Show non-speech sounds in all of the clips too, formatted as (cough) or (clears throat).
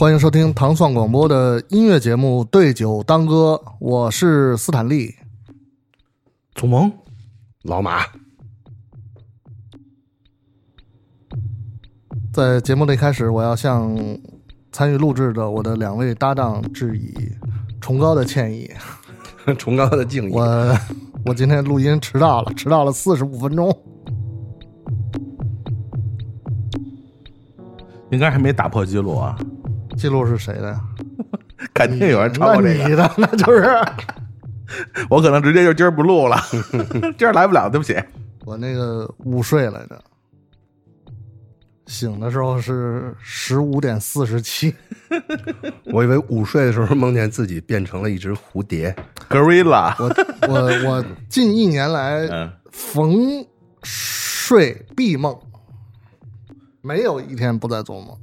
欢迎收听糖蒜广播的音乐节目《对酒当歌》，我是斯坦利。祖萌，老马，在节目的一开始，我要向参与录制的我的两位搭档致以崇高的歉意。(laughs) 崇高的敬意。我我今天录音迟到了，迟到了四十五分钟。应该还没打破记录啊！记录是谁的呀？(laughs) 肯定有人抄过这个，那你的那就是 (laughs) 我可能直接就今儿不录了，(laughs) 今儿来不了，对不起。我那个午睡来着，醒的时候是十五点四十七。我以为午睡的时候梦见自己变成了一只蝴蝶。Gorilla，我我我近一年来嗯，逢睡必梦，没有一天不在做梦。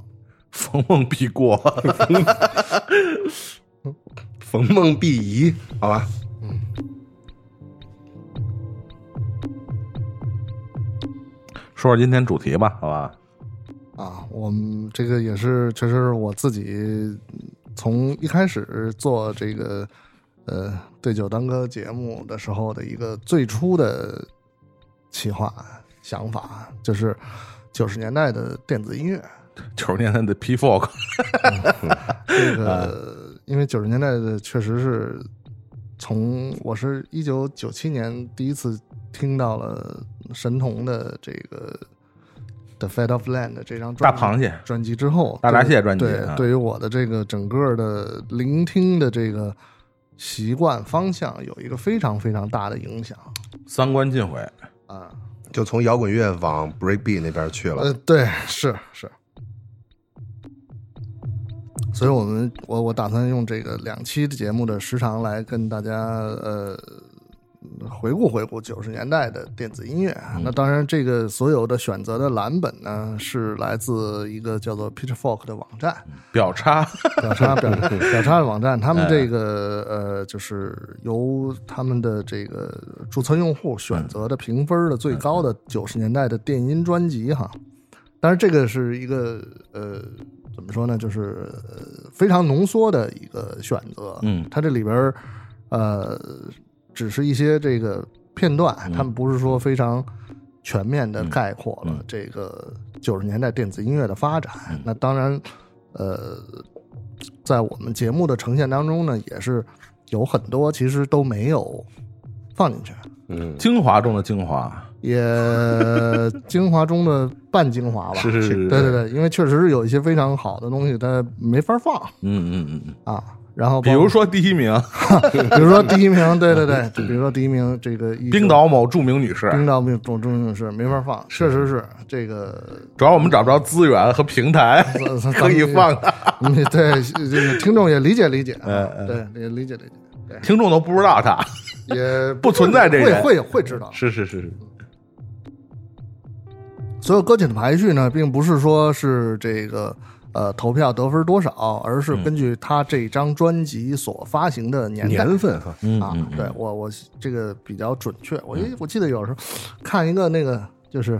(laughs) 逢梦必过。逢梦必疑，好吧？说说今天主题吧，好吧？啊，我们这个也是，确实是我自己从一开始做这个呃对酒当歌节目的时候的一个最初的企划想法，就是九十年代的电子音乐。(laughs) 九十年代的 P Folk，这个因为九十年代的确实是从我是一九九七年第一次听到了神童的这个《The Fate of Land》这张专辑大螃蟹，专辑之后，大闸蟹专辑啊，对对于我的这个整个的聆听的这个习惯方向有一个非常非常大的影响三观尽毁。啊。就从摇滚乐往 breakbeat 那边去了。呃，对，是是。所以我们我我打算用这个两期的节目的时长来跟大家呃回顾回顾九十年代的电子音乐。那当然，这个所有的选择的蓝本呢是来自一个叫做 Pitchfork 的网站。表差，表差表差表差的网站，(laughs) 他们这个呃，就是由他们的这个注册用户选择的评分的最高的九十年代的电音专辑哈。当然，这个是一个呃，怎么说呢，就是呃非常浓缩的一个选择。嗯它这里边儿呃，只是一些这个片段，他们不是说非常全面的概括了嗯这个九十年代电子音乐的发展。那当然，呃，在我们节目的呈现当中呢，也是有很多其实都没有放进去，嗯，精华中的精华。也精华中的半精华吧。(laughs) 是是是是。对对对，因为确实是有一些非常好的东西，它没法放。嗯嗯嗯嗯，啊。然后比如说第一名，(laughs) 比如说第一名，对对对，就比如说第一名这个冰岛某著名女士，冰岛名中中是没法放，确实是这个主要我们找不着资源和平台咱 (laughs) 可以放。对这个听众也理解理解，对也理解理解，听众都不知道他。也不存在这个。会会会知道。是是是是，所有歌曲的排序呢，并不是说是这个呃投票得分多少，而是根据他这张专辑所发行的年代。年份哈，啊对我我这个比较准确。我我记得有时候看一个那个就是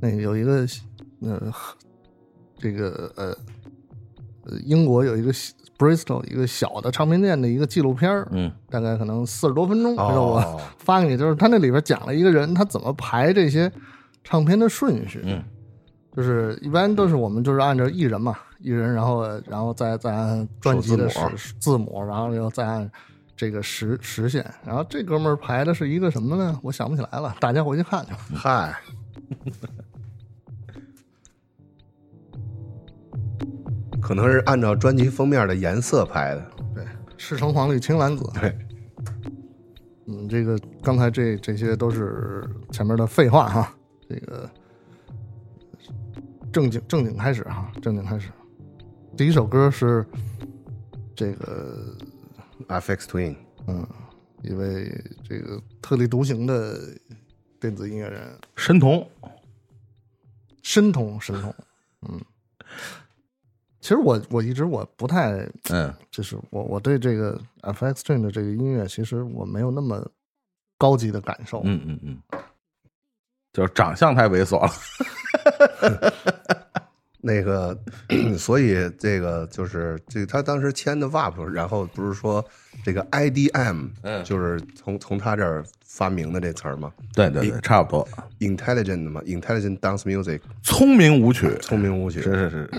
那个有一个呃这个呃呃英国有一个 Bristol 一个小的唱片店的一个纪录片儿嗯大概可能四十多分钟，然后我哦，发给你，就是他那里边讲了一个人他怎么排这些唱片的顺序。嗯，就是一般都是我们就是按照艺人嘛，艺人，然后然后再再按专辑的首字母时字母，然后又再按这个时时线，然后这哥们儿排的是一个什么呢？我想不起来了，大家回去看去吧。嗨，可能是按照专辑封面的颜色拍的。对，赤橙黄绿青蓝紫。对，嗯，这个刚才这这些都是前面的废话哈，这个正经正经开始哈，正经开始。第一首歌是这个 FX Twin，嗯，一位这个特立独行的电子音乐人，神童，神童神童，嗯。其实我我一直我不太，嗯就是我我对这个 FX Twin 的这个音乐，其实我没有那么高级的感受。嗯嗯嗯，就是长相太猥琐了。(laughs) 那个，(clears throat) 所以这个就是这个他当时签的 WAP，然后不是说这个 IDM，嗯就是从从他这儿发明的这词儿吗对对对，差不多。？Intelligent 嘛，Intelligent Dance Music，聪明舞曲，聪明舞曲，是是是，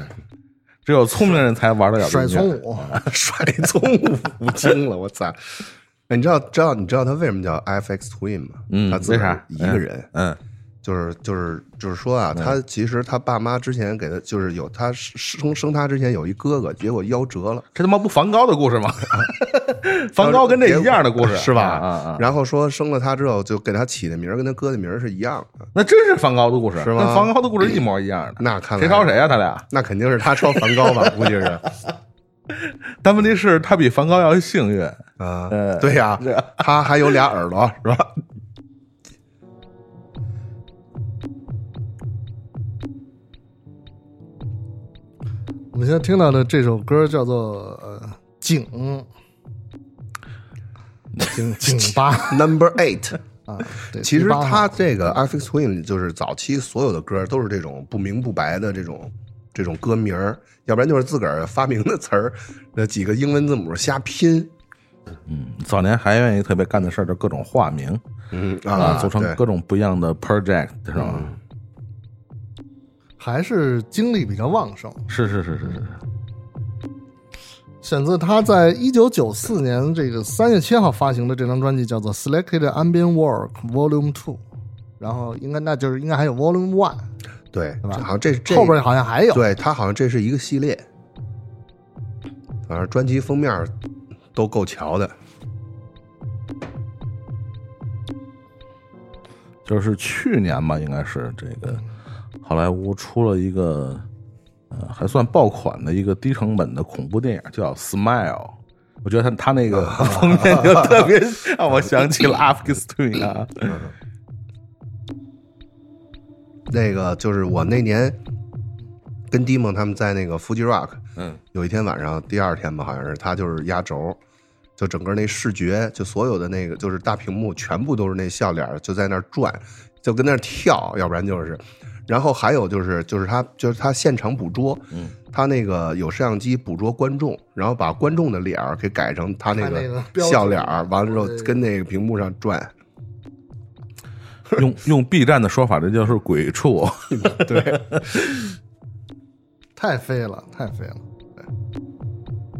只有聪明人才玩得了这甩葱舞，(laughs) 甩葱舞惊了，我操！哎，你知道知道你知道他为什么叫 FX Twin 吗？嗯，他自个儿为啥？一个人，嗯，就是就是就是说啊，他其实他爸妈之前给他就是有他生生他之前有一哥哥，结果夭折了，这他妈不梵高的故事吗？(laughs) 梵高跟这一样的故事是吧？啊啊！然后说生了他之后，就给他起的名儿跟他哥的名儿是一样的。那真是梵高的故事，是吗跟梵高的故事一模一样的。那看来谁抄谁啊？他俩？那肯定是他抄梵高吧？(laughs) 估计是但问题是，他比梵高要幸运。啊呃，对呀是，他还有俩耳朵，是吧？我们现在听到的这首歌叫做呃井，井井 (laughs) 巴 Number Eight，啊，对其实他这个 FX Twin 就是早期所有的歌都是这种不明不白的这种这种歌名儿，要不然就是自个儿发明的词儿，那几个英文字母瞎拼，嗯，早年还愿意特别干的事儿，就各种化名嗯啊，组成各种不一样的 project，是吧？还是精力比较旺盛。是是是是是，选自他在一九九四年这个三月七号发行的这张专辑，叫做《Selected Ambient Work Volume Two》，然后应该那就是应该还有 Volume One，对，吧好像这这后边好像还有。对他好像这是一个系列，反正专辑封面都够瞧的。就是去年吧，应该是这个好莱坞出了一个呃还算爆款的一个低成本的恐怖电影，叫《Smile》。我觉得他他那个 (laughs) 封面就特别让我想起了 (laughs) Afghan Twin 啊，(laughs) 那个就是我那年跟迪蒙他们在那个 Fuji Rock，嗯，有一天晚上，第二天吧，好像是他就是压轴，就整个那视觉，就所有的那个就是大屏幕全部都是那笑脸，就在那转，就跟那跳，要不然就是，然后还有就是就是他就是他现场捕捉，嗯，他那个有摄像机捕捉观众，然后把观众的脸儿给改成他那个笑脸儿，完了之后跟那个屏幕上转，用用 B 站的说法，这就是鬼畜。(laughs) 对，(laughs) 太飞了，太飞了。对，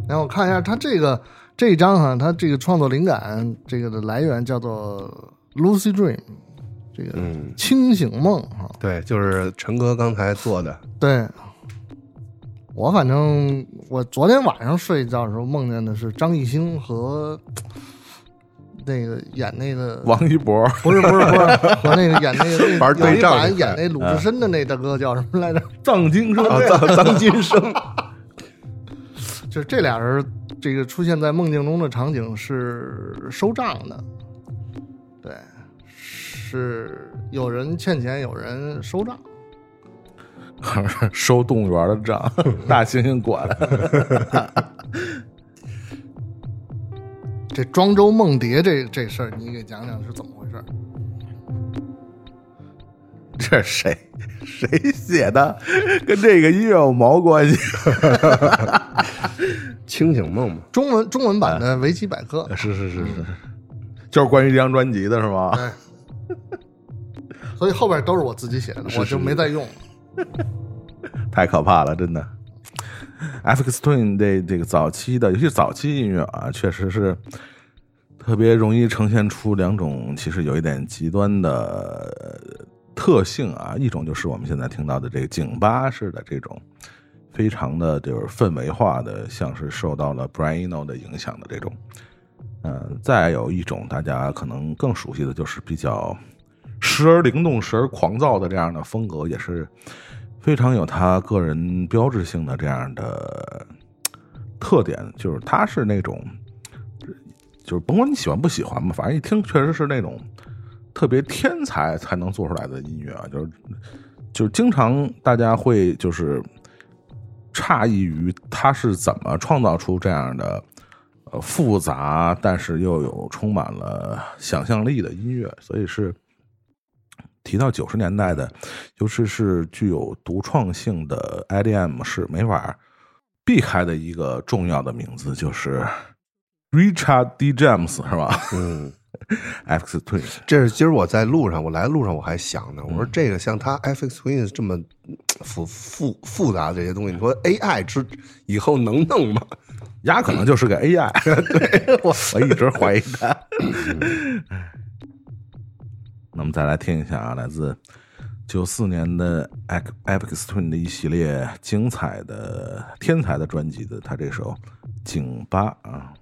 然后我看一下他这个这一张哈，他这个创作灵感这个的来源叫做 Lucy Dream，这个嗯，清醒梦哈。对，就是陈哥刚才做的，对，我反正我昨天晚上睡觉的时候梦见的是张艺兴和那个演那个王一博，不是不是不是 (laughs) 和那个演那个玩有一版对仗那演那鲁智深的那大哥叫什么来着？(laughs) 藏经生啊，张张金生，(laughs) 就是这俩人这个出现在梦境中的场景是收账的，对，是有人欠钱，有人收账。(laughs) 收动物园的账，大猩猩管。(laughs) 这庄周梦蝶这这事儿，你给讲讲是怎么回事儿？(laughs) 这是谁谁写的？跟这个音乐有毛关系？清醒梦嘛，中文中文版的维基百科，是是是是，就是关于这张专辑的是吗？对，(laughs) 所以后边都是我自己写的，我就没再用。(laughs) 太可怕了，真的。FX Twin 这这个早期的，尤其早期音乐啊，确实是特别容易呈现出两种其实有一点极端的呃特性啊。一种就是我们现在听到的这个井巴式的这种，非常的就是氛围化的，像是受到了 Brian Eno 的影响的这种。嗯，再有一种大家可能更熟悉的就是比较时而灵动、时而狂躁的这样的风格，也是非常有他个人标志性的这样的特点，就是他是那种，就是甭管你喜欢不喜欢吧，反正一听确实是那种特别天才才能做出来的音乐啊，就是就是经常大家会就是诧异于他是怎么创造出这样的复杂，但是又有充满了想象力的音乐，所以是提到九十年代的，尤其是具有独创性的 IDM 是没法避开的一个重要的名字，就是 Richard D. James，是吧？嗯，(laughs) X Twin，这是今儿我在路上，我来路上我还想呢，我说这个像它 FX Twins 这么复复复杂的这些东西，你说 AI 之以后能弄吗？丫可能就是个 AI，(laughs) 对我我一直怀疑他。(laughs) 那么再来听一下啊，来自九四年的 FX Twin 的一系列精彩的天才的专辑的他这首《井巴》啊。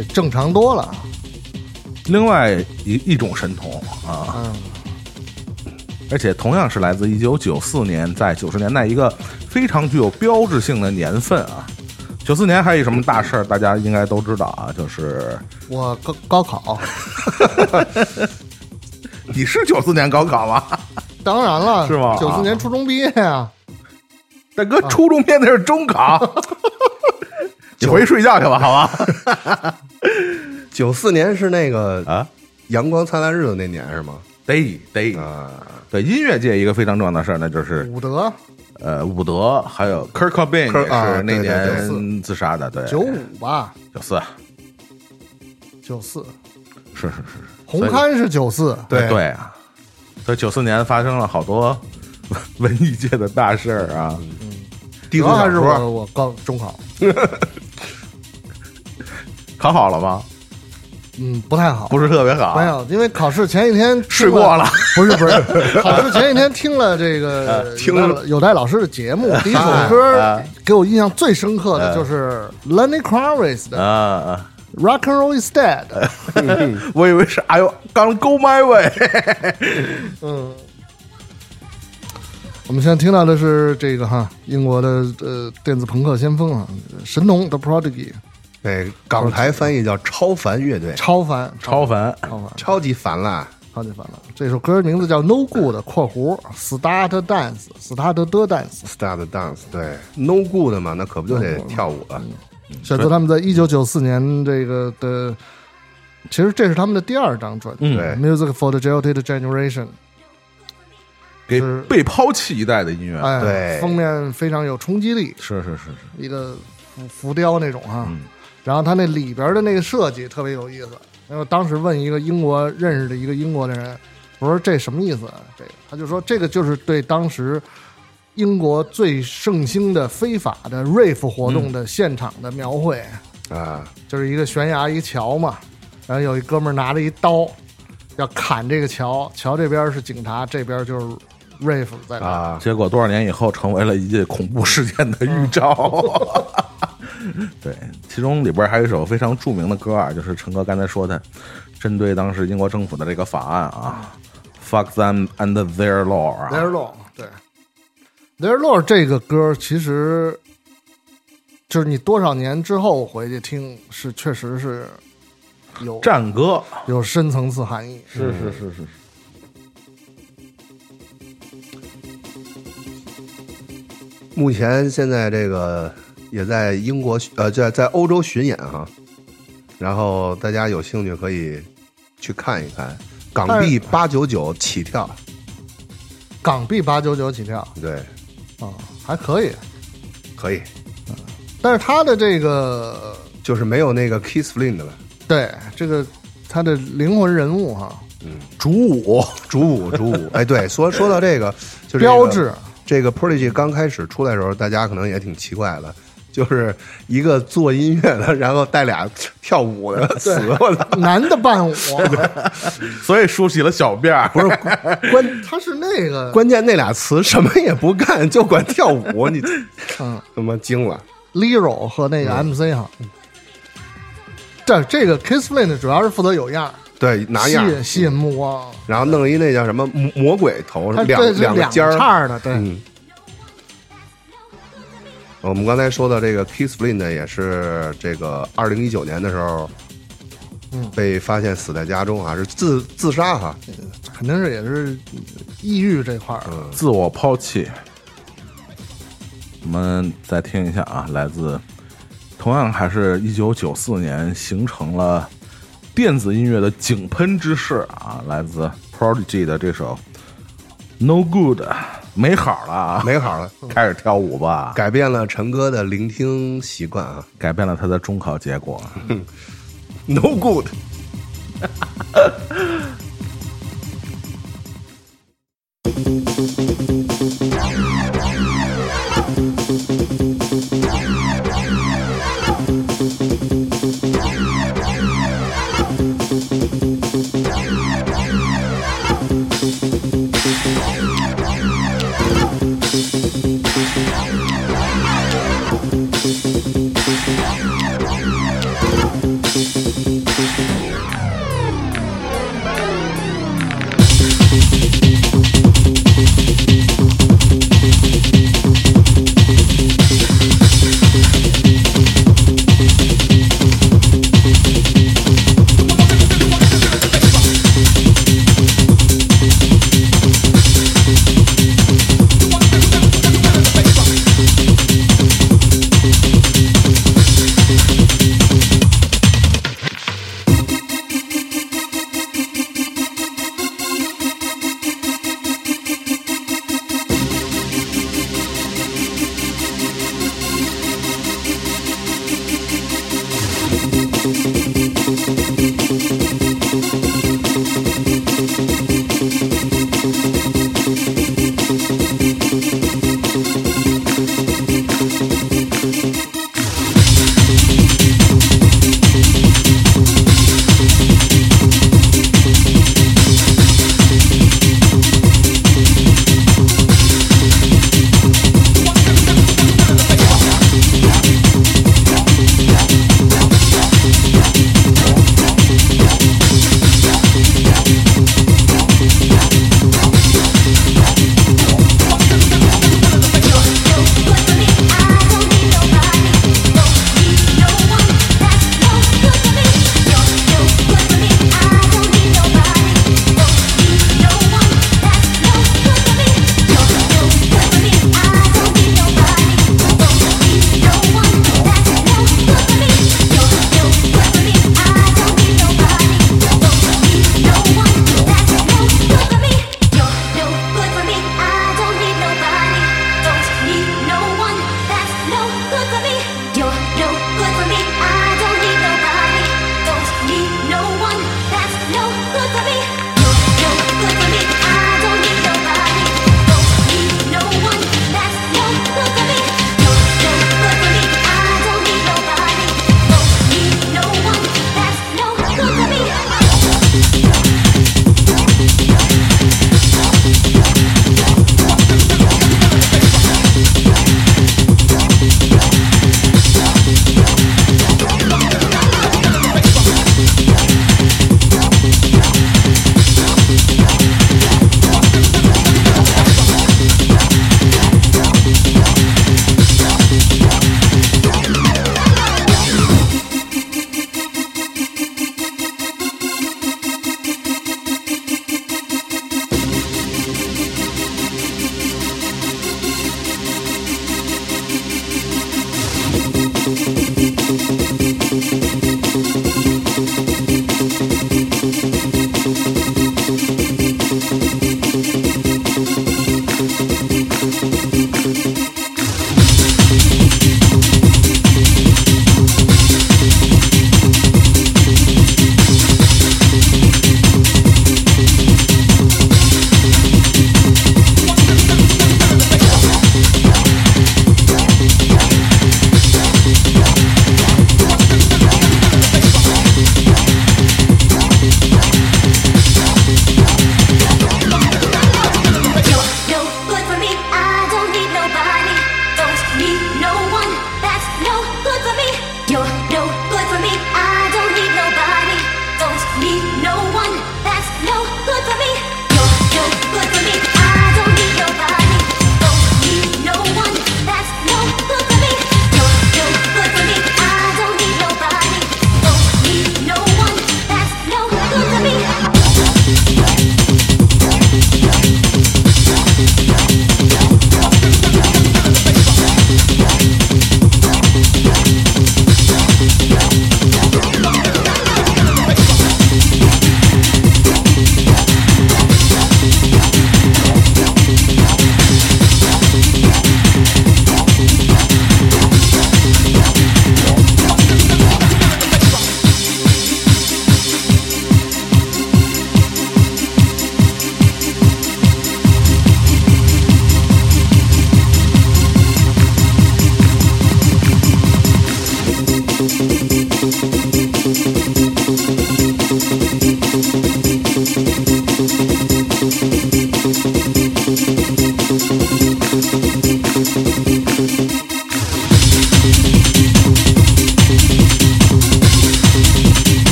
这正常多了。另外一一种神童啊，嗯，而且同样是来自一九九四年，在九十年代一个非常具有标志性的年份啊。九四年还有什么大事儿，大家应该都知道啊，就是我高高考，(laughs) 你是九四年高考吗？当然了，是吗？九四年初中毕业啊、大哥，初中毕业那是中考，你回去睡觉去吧，好吧？(laughs) 九四年是那个啊，阳光灿烂日子那年是吗？得得，啊，对音乐界一个非常重要的事儿，那就是伍德。呃，伍德还有 Kurt Cobain 科也是那年自杀的，对，九五吧，九四，九四，是是是，红磡是九四，对对。啊，所以九四年发生了好多文艺界的大事儿啊，低主要还是我我高中考，(laughs) 考好了吗？嗯，不太好，不是特别好，没有，因为考试前一天试过了，不是不是，(laughs) 考试前一天听了这个听有戴有戴老师的节目，第一首歌啊给我印象最深刻的就是 Lenny Kravitz 的啊啊！Rock and Roll is Dead，(laughs) 我以为是哎呦，刚 Go My Way，嗯。我们现在听到的是这个哈，英国的呃电子朋克先锋啊，神农 The Prodigy，对，港台翻译叫超凡乐队，超凡，超凡，超凡，超级烦啦。超级烦了。这首歌名字叫 No Good（ 括弧 Start Dance），Start the Dance，Start dance，对，No good 嘛，那可不就得跳舞了？选择他们在一九九四年这个的，其实这是他们的第二张专辑，Music for the Jilted Generation》，给是。被抛弃一代的音乐，哎，对。封面非常有冲击力，是是是是，一个浮浮雕那种哈。嗯然后它那里边的那个设计特别有意思。然后当时问一个英国认识的一个英国的人，我说这什么意思啊？这个他就说这个就是对当时英国最盛行的非法的 rave 活动的现场的描绘，啊，就是一个悬崖一桥嘛，然后有一哥们儿拿着一刀要砍这个桥，桥这边是警察，这边就是 rave 在那。啊，结果多少年以后成为了一件恐怖事件的预兆。(laughs) (laughs) 对，其中里边还有一首非常著名的歌啊，就是陈哥刚才说的，针对当时英国政府的这个法案啊，“Fuck them and their law” 啊 Their Law，对，Their Law 这个歌其实就是你多少年之后回去听，是确实是有战歌，有深层次含义。是是是是，目前现在这个也在英国呃，在在欧洲巡演哈，然后大家有兴趣可以去看一看，港币八九九起跳，港币八九九起跳。对，啊，还可以。可以，但是他的这个就是没有那个 Kiss Flynn 的了，对这个他的灵魂人物哈，嗯。主舞，主舞主舞，(laughs) 哎，对，说说到这个，就这个标志。这个 Prodigy 刚开始出来的时候，大家可能也挺奇怪的，就是一个做音乐的，然后带俩跳舞的词，(laughs) 我操！(laughs) 男的伴舞，(laughs) 所以梳起了小辫儿。不是关他是那个关键那俩词什么也不干，就管跳舞，你嗯他妈惊了。Lero 和那个 MC 哈。这这个 Kiss Flynn 主要是负责有样，对，拿吸样吸引目光。然后弄一那叫什么魔魔鬼头，两两个尖儿。的，对，嗯，我们刚才说的这个 Kiss Flynn 呢，也是这个二零一九年的时候，嗯被发现死在家中啊，是自自杀哈。肯定是也是抑郁这块儿。嗯，自我抛弃。我们再听一下啊，来自同样还是一九九四年形成了电子音乐的井喷之势啊，来自 Prodigy 的这首《No Good》，没好了啊，没好了，开始跳舞吧，改变了陈哥的聆听习惯啊。改变了他的中考结果。(laughs) No good。(laughs)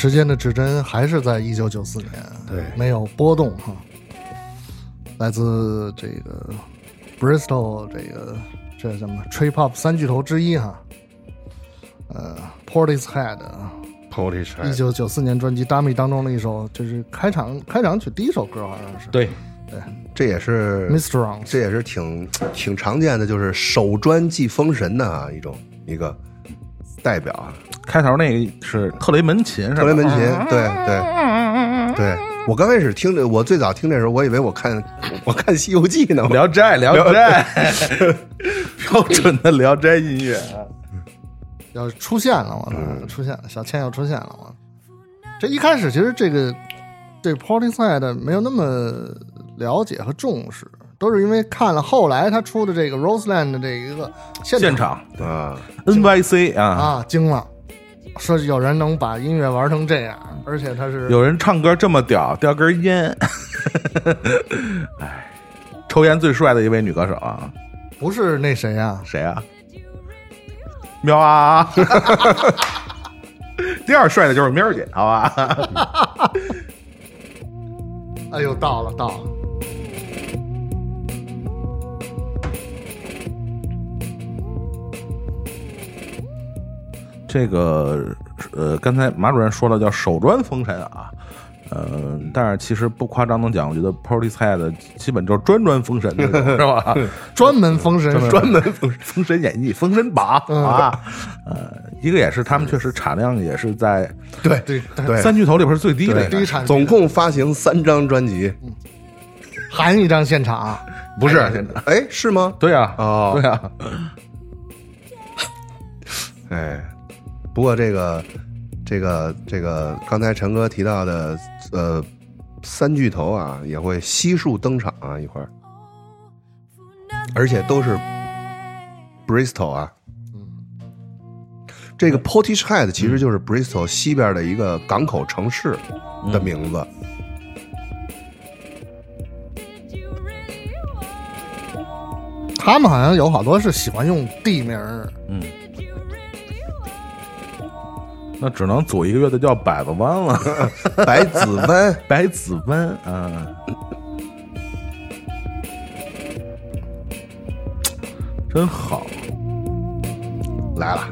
时间的指针还是在一九九四年，对。没有波动哈。来自这个 Bristol 这个这什么？Trip Hop 三巨头之一哈，呃，Portishead portishead 一九九四年专辑《Dummy》当中的一首，就是开场开场曲第一首歌，好像是。对。对，这也是 Mistrons。这也是挺挺常见的，就是首专祭封神的啊一种一个代表啊。开头那个是特雷门琴是吧？特雷门琴，对对对。我刚开始听这，我最早听这时候，我以为我看 (laughs) 我看《西游记》呢。聊斋，聊斋，(laughs) 标准的聊斋音乐啊。要出现了，我操，出现了，小倩要出现了，我。这一开始其实这个对 Portishead 没有那么了解和重视，都是因为看了后来他出的这个 Roseland 的这一个现现场啊，NYC 啊，啊，惊了，说有人能把音乐玩成这样，而且他是有人唱歌这么屌，叼根烟。(laughs) 哎，抽烟最帅的一位女歌手啊，不是那谁啊？谁啊？喵啊！(laughs) 第二帅的就是喵姐，好吧？(laughs) 哎呦，到了到了，这个呃，刚才马主任说了叫手专封神啊，呃，但是其实不夸张的讲，我觉得 Portishead 基本就是专专封神那种，(laughs) 是吧？专门封神，(laughs) 专门封封神演义、封神榜。嗯。啊，呃，一个也是他们确实产量也是在对对对。三巨头里边是最低的，第一产总共发行三张专辑，含一张现场，不是。现场？哎，是吗？对啊，哦。对啊，(laughs) 哎，不过这个这个这个，刚才陈哥提到的，呃，三巨头啊，也会悉数登场啊，一会儿，而且都是 Bristol 啊。这个 Portishead 其实就是 Bristol 西边的一个港口城市的名字。他们好像有好多是喜欢用地名儿，嗯，那只能组一个乐队叫百子湾了，(laughs) 百子湾，百子湾。啊，真好，来了，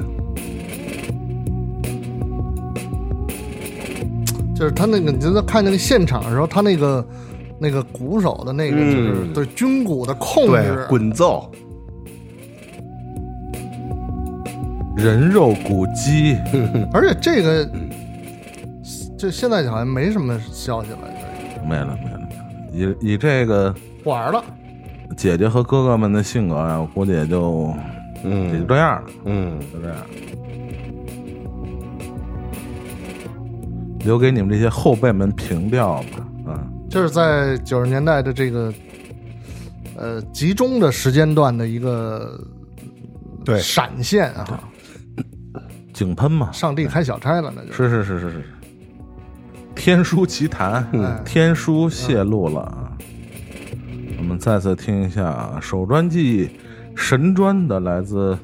就是他那个，你就在看那个现场的时候，他那个那个鼓手的那个，就是嗯。对军鼓的控对制，，滚奏，人肉鼓机，(laughs) 而且这个就现在好像没什么消息了，没了没了没了，以以这个不玩了。姐姐和哥哥们的性格啊，我估计也就嗯。也就嗯这样了，嗯，就这样。留给你们这些后辈们凭吊吧，啊，就是在九十年代的这个呃集中的时间段的一个对。闪现啊！井喷嘛，上帝开小差了，那就是是是是是是，天书奇谭，嗯天书泄露了啊。我们再次听一下首专辑神专的来自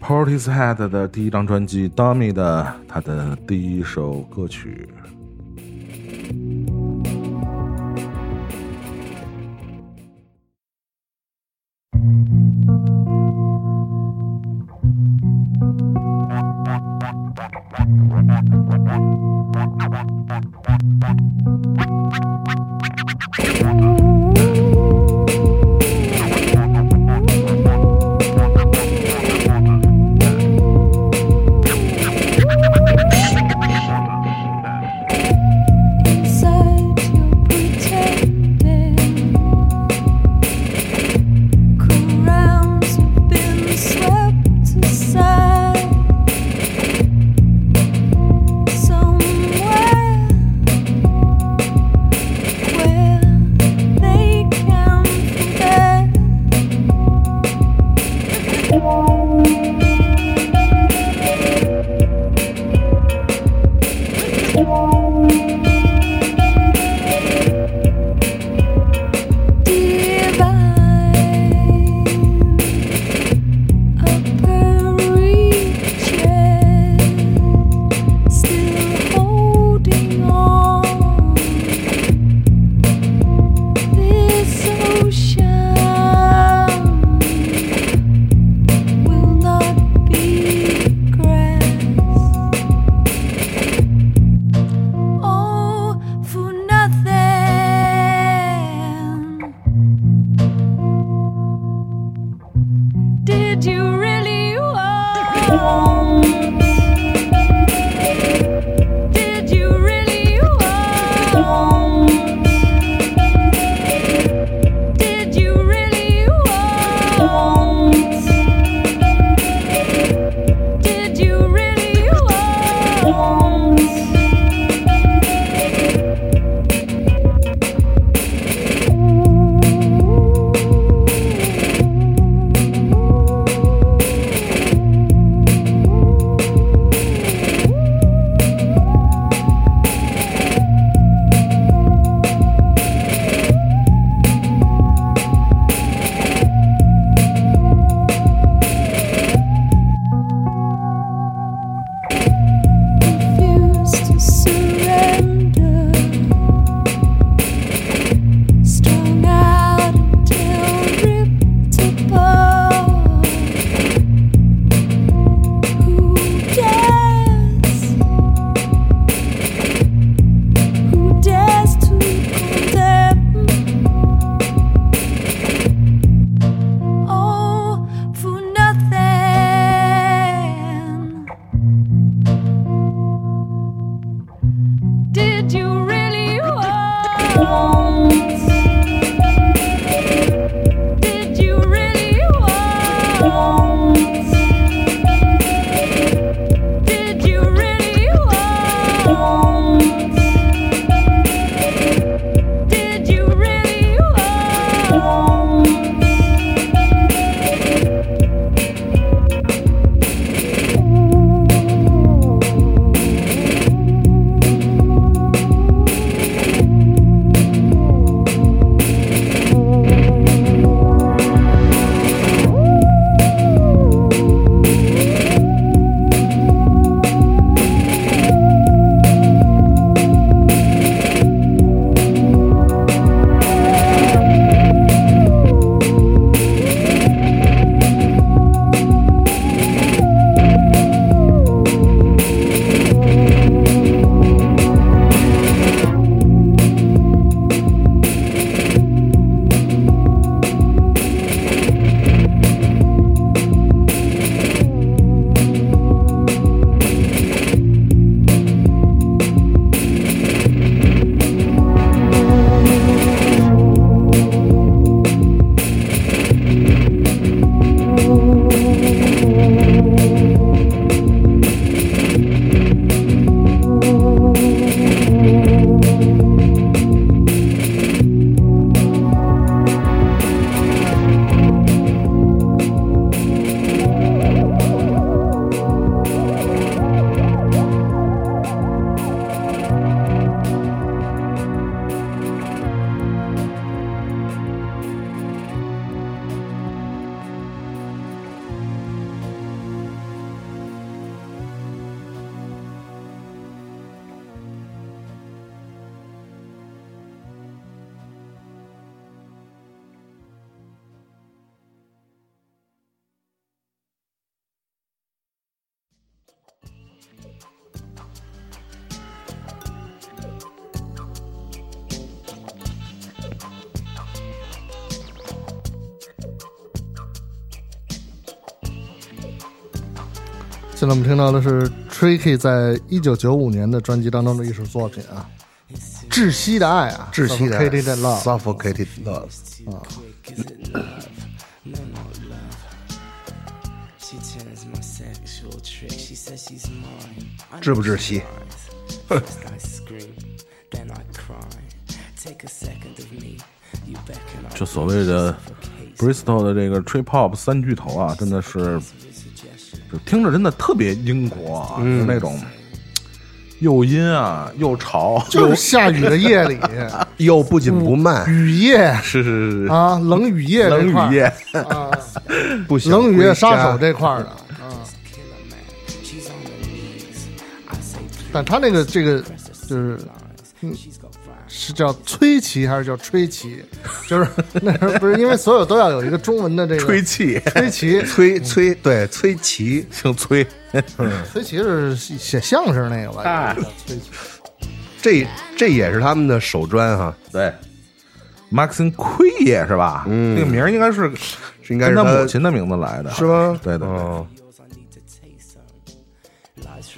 Portishead 的第一张专辑《Dummy》的他的第一首歌曲。现在我们听到的是 Tricky 在一九九五年的专辑当中的一首作品啊，《窒息的爱》啊，窒息的 Suffocated Love。suffocated love，She turns my sexual trick. She says she's mine. I 窒不窒息？First I scream, then I cry. Take a second of me. You beckon. I 这所谓的 Bristol 的这个 trip hop 三巨头啊，真的是，就听着真的特别英国啊，就是那种又阴啊又潮，就是下雨的夜里，(laughs) 又不紧不慢，雨夜。是是是。啊，冷雨夜冷雨夜，(laughs) 啊，不行冷雨夜杀手这块儿的 say, 但他那个这个就是。嗯.是叫崔琦还是叫吹琦？(laughs) 就是那时候不是因为所有都要有一个中文的这个吹气，崔琦，(laughs) 崔崔对崔琦，姓崔，崔琦是写相声那个吧？哎崔琦。这这也是他们的首专哈，对，Maxine 奎爷是吧？嗯，那个名儿应该是是应该是他母亲的名字来的，是吗？对对.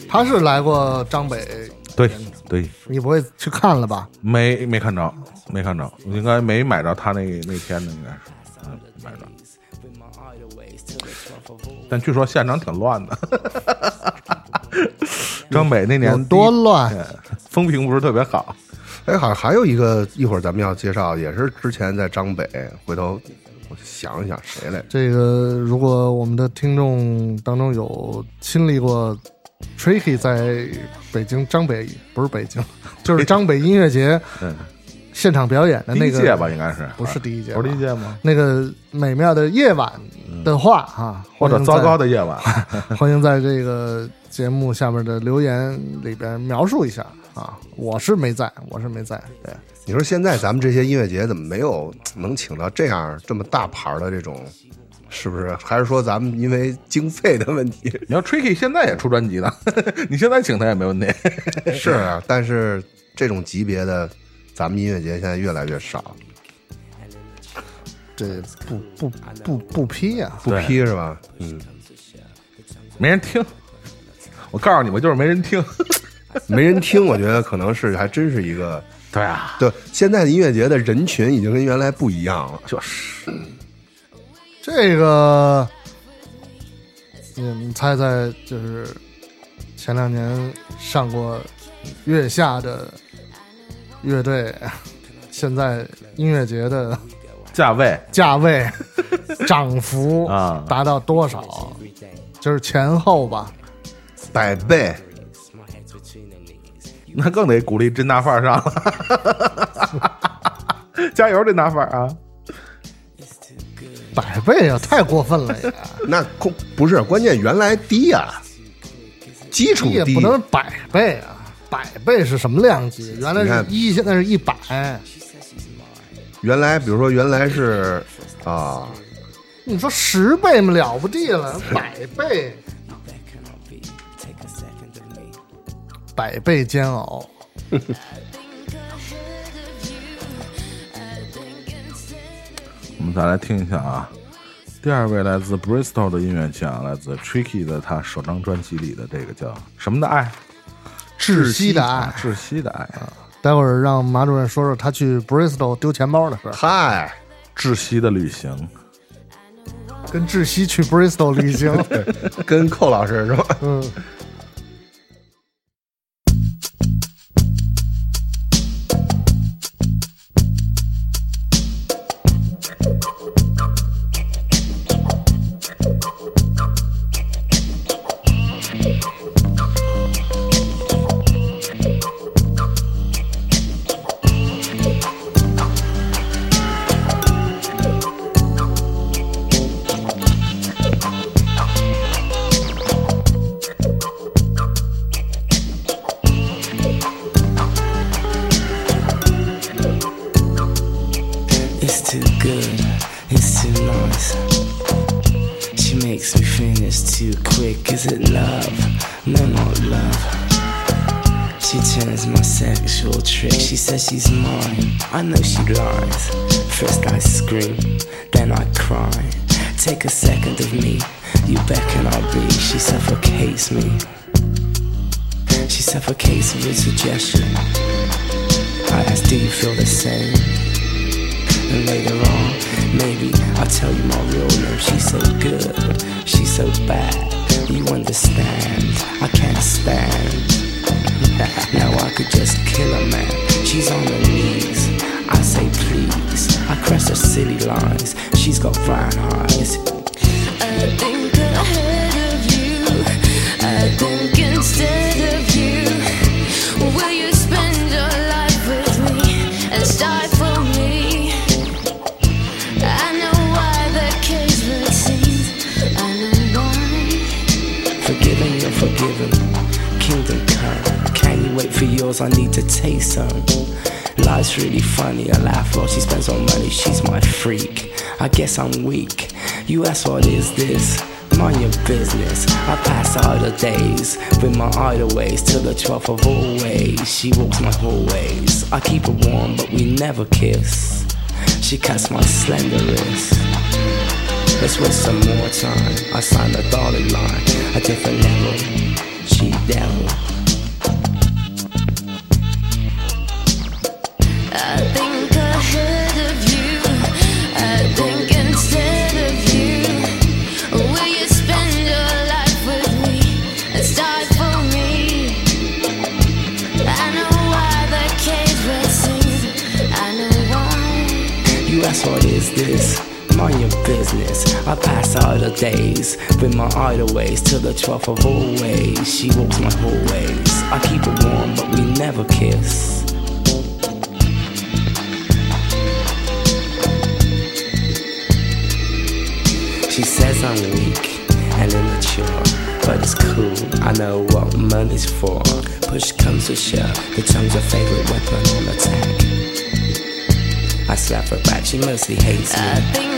他是来过张北，对对，你不会去看了吧？没没看着，没看着，应该没买着他那那天的，应该是，嗯，买着。With my hideaways till the 12th of all. 但据说现场挺乱的。(laughs) 张北那年多乱？风评不是特别好，哎，好像还有一个，一会儿咱们要介绍，也是之前在张北，回头我想一想谁来着？这个如果我们的听众当中有亲历过 Tricky 在北京张北不是北京，(laughs) 就是张北音乐节 (laughs) 嗯，现场表演的那个第一届吧，应该是不是第一届，不是第一届吗？那个美妙的夜晚的话啊，或者糟糕的夜晚，(laughs) 欢迎在这个节目下面的留言里边描述一下啊。我是没在，我是没在。对，你说现在咱们这些音乐节怎么没有能请到这样这么大牌的这种？是不是？还是说咱们因为经费的问题？你要 Tricky 现在也出专辑呢，你现在请他也没问题。(laughs) 是啊，但是这种级别的，咱们音乐节现在越来越少，这不不不不批呀、不批是吧？嗯，没人听。我告诉你们，就是没人听。(laughs) 没人听，我觉得可能是还真是一个对啊，对。现在的音乐节的人群已经跟原来不一样了。就是这个，你们猜猜，就是前两年上过月下的乐队，(laughs) 现在音乐节的价位价位 (laughs) 涨幅啊达到多少？就是前后吧。百倍.那更得鼓励真大范儿上了。(laughs) 加油，真大范儿啊！百倍啊，太过分了也！那空不是关键，原来低啊、基础低也不能百倍啊，百倍是什么量级？原来是一，现在是一百。原来比如说原来是啊，(laughs) 你说十倍嘛，了不地了，百倍.百倍煎熬。我们再来听一下啊，第二位来自 Bristol 的音乐家，来自 Tricky 的他首张专辑里的这个叫什么的爱，窒息的爱。窒息的爱啊，待会儿让马主任说说他去 Bristol 丢钱包的事儿，嗨，窒息的旅行。跟窒息去 Bristol 旅行。(laughs) 跟寇老师是吧？嗯，I know she lies. First I scream, then I cry. Take a second of me. You beckon, I'll be. She suffocates me. She suffocates me with suggestion. I ask, do you feel the same? And later on, maybe I'll tell you my real name. She's so good, she's so bad. You understand? I can't stand. Now I could just kill a man. She's on her knees. I say please. I cross her silly lines. She's got brown eyes. I think ahead of you. I think instead of you. Will you spend your life with me and stifle me? I know why the cage bird sings. I know why. Forgiven, you're forgiven. Kingdom come. Can you wait for yours? I need to taste some. Life's really funny. I laugh while she spends all money. She's my freak. I guess I'm weak. You ask what is this? Mind your business. I pass idle days with my idle ways till the 12th of always. She walks my hallways. I keep her warm, but we never kiss. She cuts my slender wrist. Let's waste some more time. I sign a dotted line, a different level. She devil. Business. I pass all the days with my idle ways till the 12th of always. She walks my hallways. I keep her warm, but we never kiss. She says I'm weak and immature, but it's cool. I know what money's for. Push comes to shove, the tongue's a favorite weapon on attack. I slap her back, she mostly hates me.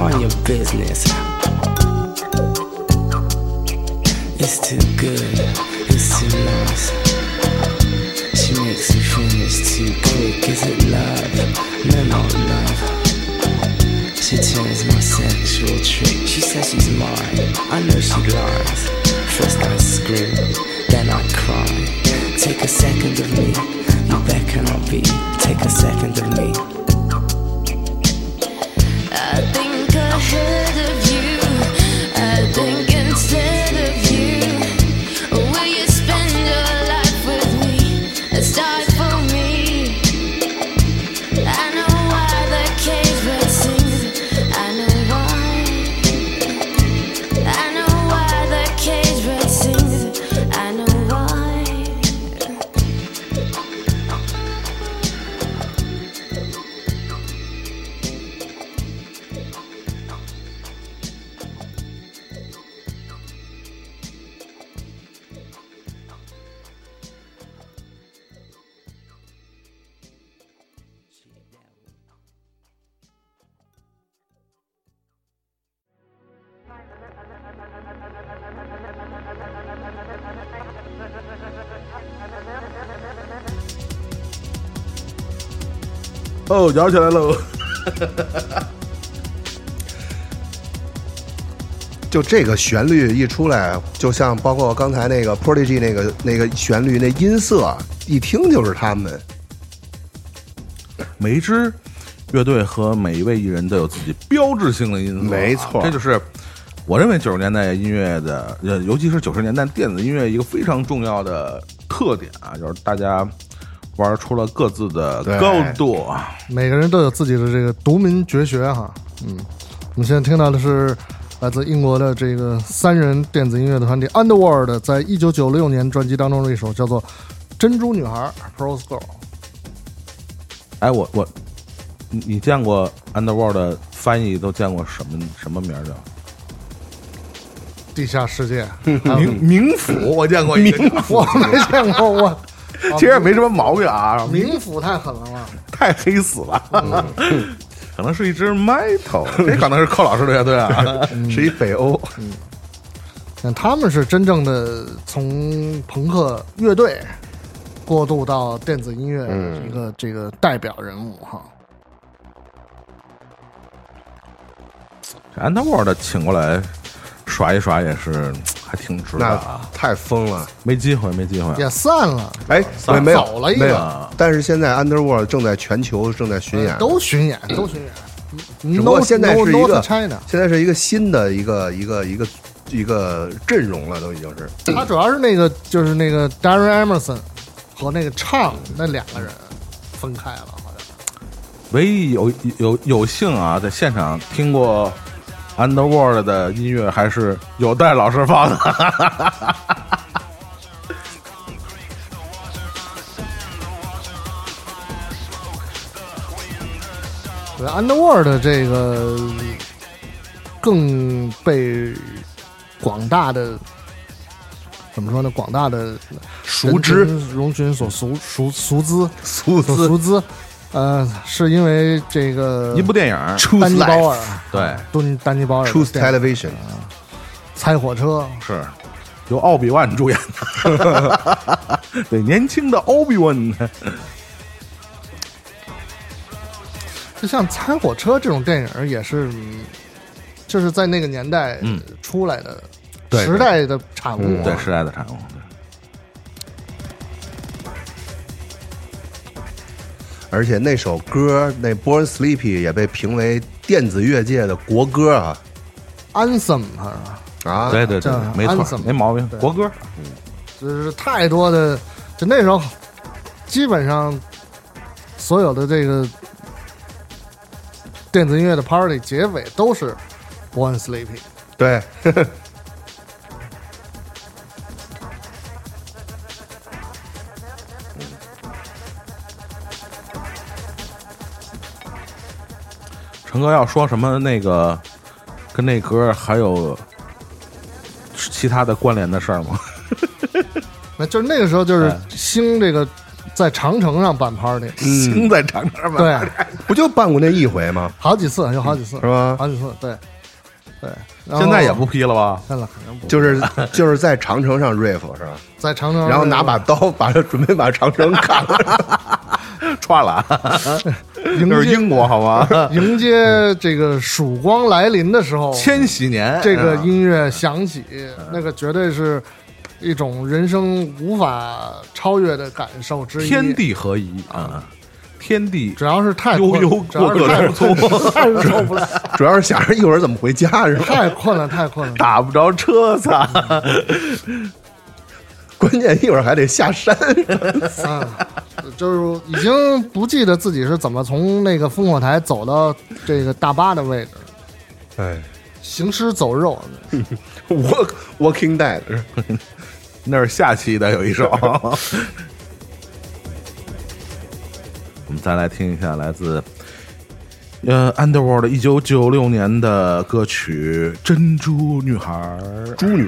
Mind your business. It's too good, it's too nice. She makes me finish too quick. Is it love? No, not love. She turns my sexual trick. She says she's mine. I know she lies. First I scream, then I cry. Take a second of me. You beckon, I'll be. Take a second of me. 哦，摇起来喽！(laughs) 就这个旋律一出来，就像包括刚才那个 Prodigy 那个那个旋律，那音色一听就是他们。每一支乐队和每一位艺人都有自己标志性的音色啊，没错这就是我认为九十年代音乐的，呃，尤其是九十年代电子音乐一个非常重要的特点啊，就是大家玩出了各自的高度啊。每个人都有自己的这个独门绝学哈。嗯，我们现在听到的是来自英国的这个三人电子音乐的团体 Underworld 在一九九六年专辑当中的一首叫做《珍珠女孩》（Pearls Girl）。哎，我我，你你见过 Underworld 的翻译都见过什么什么名儿叫？地下世界，(laughs) 还有冥冥府我见过一个，我没见过我。(laughs) 其实也没什么毛病啊，冥府太狠了嘛！(laughs) 太黑死了，(laughs) 可能是一支 metal，这可能是寇老师的乐队啊，是一北欧，嗯那他们是真正的从朋克乐队过渡到电子音乐的一个这个代表人物哈。Underworld 请过来耍一耍也是还挺值的太疯了。没机会没机会，也散了，哎，散没没有走了一个没有，但是现在 Underworld 正在全球正在巡演，都巡演，都巡演。只不过 No- 现在 No- 是一个 China，现在是一个新的一个一个一个一个阵容了，都已经是。他主要是那个就是那个 Darren Emerson 和那个唱那两个人分开了，好像。唯一有有有幸啊，在现场听过 Underworld 的音乐，还是有待老师放的。对，Underworld 这个更被广大的怎么说呢？广大的熟知人群所熟熟熟知苏所熟知，呃，是因为这个一部电影，丹尼鲍尔对，敦丹尼鲍尔的 Truth Television，猜火车，是。由奥比万主演的，(laughs) 对，年轻的奥比万，就像猜火车这种电影也是，嗯就是在那个年代嗯。出来的对。时代的产物啊。对时代的产物，对而且那首歌那 Born Sleepy 也被评为电子乐界的国歌啊 Anthem 哈，啊！对对对，没错没毛病，国歌，嗯就是太多的，就那时候基本上所有的这个电子音乐的 party 结尾都是 Born Sleepy。对，陈哥要说什么那个跟那歌还有其他的关联的事儿吗？(laughs) 那就是那个时候，就是哎兴这个在长城上办 party，兴在长城吧？对，(laughs) 不就办过那一回吗？好几次，有好几次，是吧好几次，对，对。然后现在也不批了吧？现在肯定不就是就是在长城上 riff 是吧？在长城，然后拿把刀把准备把长城砍了。(laughs) 串了，迎接英国好吗？(laughs) 迎接这个曙光来临的时候，(laughs) 千禧年，这个音乐响起，那个绝对是一种人生无法超越的感受之一。天，地合一啊，天地主要是太困悠悠过是客太不了，主要是想着一会儿怎么回家是吧？太困了，太困了。打不着车擦，关键一会儿还得下山。(laughs) 啊，就是已经不记得自己是怎么从那个烽火台走到这个大巴的位置了，哎行尸走肉。，Walk (laughs) Walking Dead 那是下期的有一首。(laughs) 我们再来听一下来自呃 Underworld 一九九六年的歌曲《珍珠女孩》。猪女。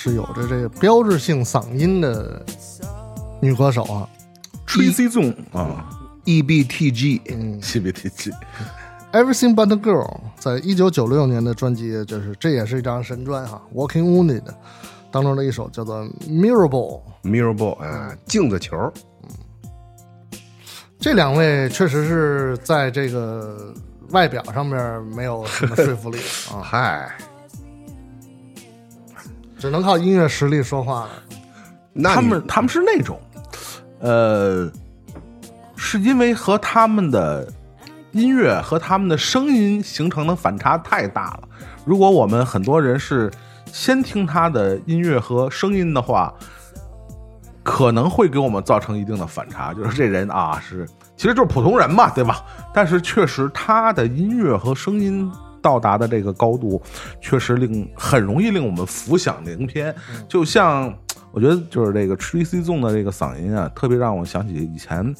是有着这个标志性嗓音的女歌手啊。Tracy Zong 啊。EBTG，嗯。CBTG，Everything But a Girl，在一九九六年的专辑，就是这也是一张神专哈，《Walking Wounded》当中的一首叫做《Mirable》。Mirror Ball，啊，镜子球，嗯这两位确实是在这个外表上面没有什么说服力啊，嗨，只能靠音乐实力说话了。他们他们是那种，呃，是因为和他们的音乐和他们的声音形成的反差太大了。如果我们很多人是先听他的音乐和声音的话，可能会给我们造成一定的反差，(laughs) 就是这人啊是其实就是普通人嘛，对吧？但是确实他的音乐和声音到达的这个高度，确实令很容易令我们浮想联翩。就像我觉得就是这个 Tracy Zone 的这个嗓音啊，特别让我想起以前。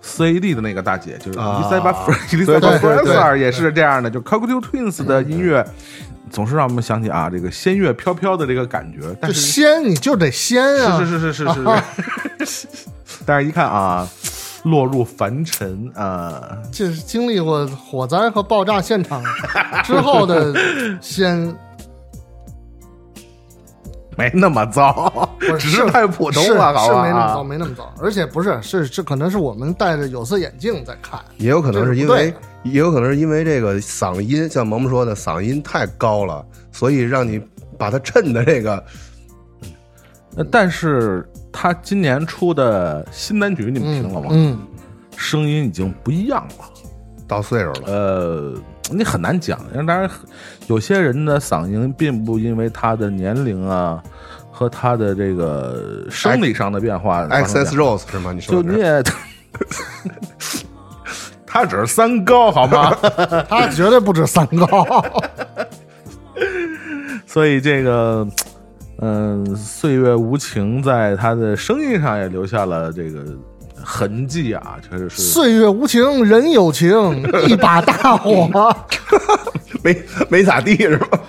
CAD 的那个大姐就是啊 Elizabeth 对 Elizabeth 对对 Fraser 也是这样的，就 Cocktail Twins 的音乐总是让我们想起啊这个仙乐飘飘的这个感觉，但就是仙你就得仙啊！是是是是是是，(laughs) 但是一看啊，落入凡尘啊，这是经历过火灾和爆炸现场 (laughs) 之后的仙，(laughs) 没那么糟，只是太普通了，好吧？是没那么糟，啊没那么糟。而且不是，是是可能是我们戴着有色眼镜在看，也有可能是因为也有可能是因为这个嗓音，像萌萌说的，嗓音太高了，所以让你把它衬的这个呃但是他今年出的新单曲你们听了吗？嗯，声音已经不一样了。到岁数了。呃，你很难讲。因为当然，有些人的嗓音并不因为他的年龄啊和他的这个生理上的变化 Access Rose 是吗？你说就你也，(laughs) 他只是三高好吗？(laughs) 他绝对不止三高。(laughs) 所以这个，嗯、岁月无情，在他的声音上也留下了这个痕迹啊，确实是。岁月无情，人有情，(laughs) 一把大火。(laughs) 没没咋地是吧？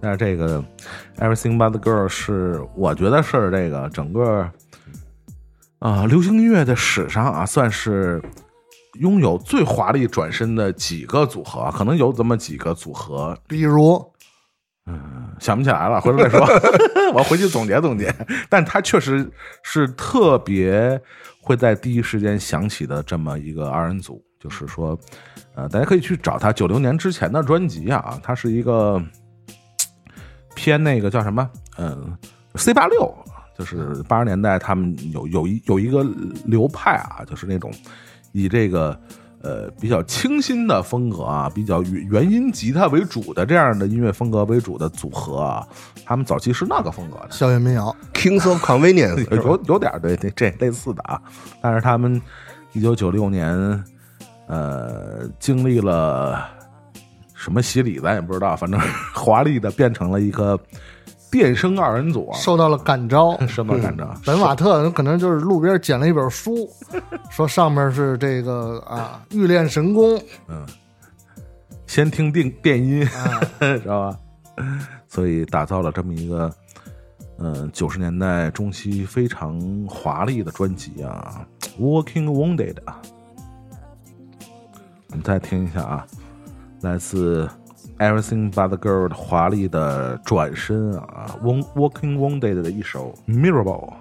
但是这个《Everything But the Girl》是我觉得是这个整个啊、流行音乐的史上啊，算是拥有最华丽转身的几个组合啊，可能有这么几个组合，比如，想不起来了，回头再说，(laughs) 我回去总结总结。但他确实是特别会在第一时间想起的这么一个二人组，就是说，呃，大家可以去找他九六年之前的专辑啊，他是一个偏那个叫什么，嗯，C 八六，就是八十年代他们有有一有一个流派啊，就是那种以这个。呃，比较清新的风格啊，比较原原音吉他为主的这样的音乐风格为主的组合啊，他们早期是那个风格的，校园民谣，Kings of Convenience (laughs) 有有点儿对对这类似的啊，但是他们一九九六年，呃，经历了什么洗礼咱也不知道，反正华丽的变成了一个电声二人组啊，受到了感召。(laughs) 什么感召？本瓦特可能就是路边捡了一本书，(laughs) 说上面是这个啊欲练神功，嗯先听电电音，啊 (laughs) 知道吧？所以打造了这么一个，嗯、九十年代中期非常华丽的专辑啊，《Walking Wounded》啊。我们再听一下啊，来自《Everything But the Girl》的华丽的转身啊，《Won- Walking Wounded》的一首《Mirable》。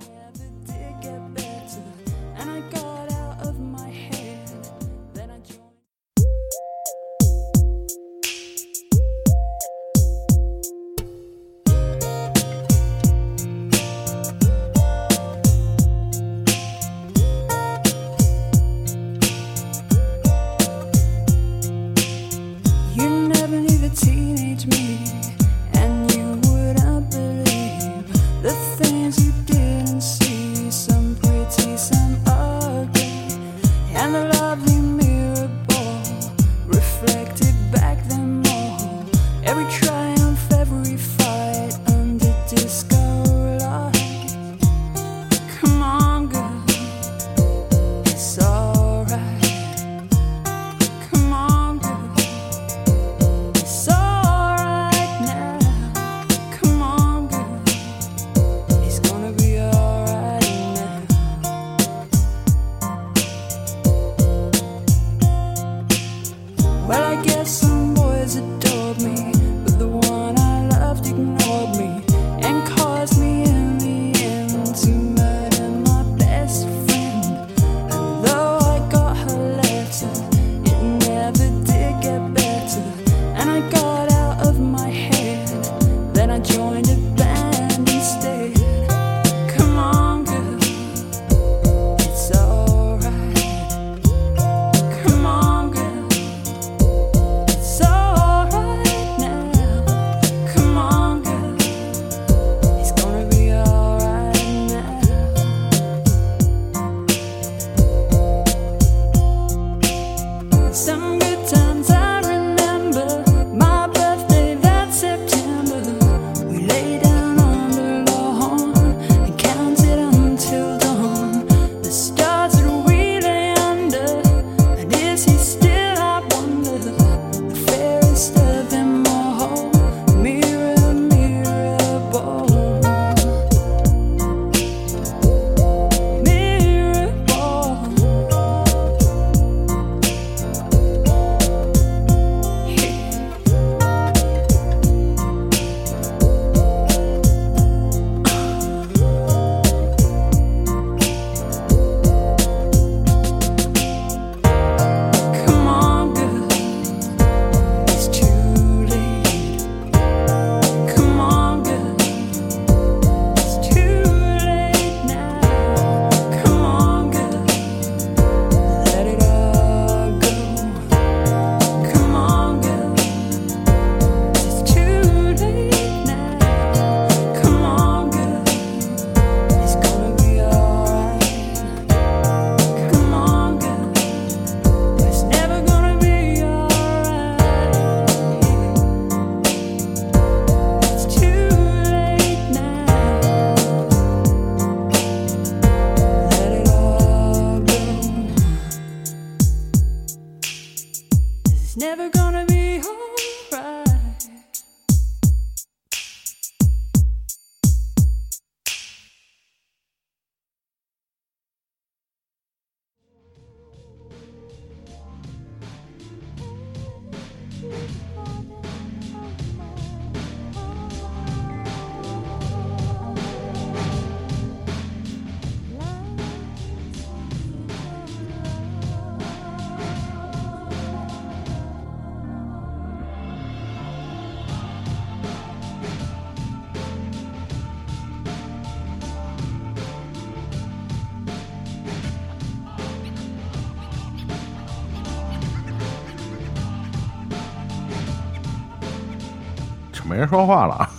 说话了啊。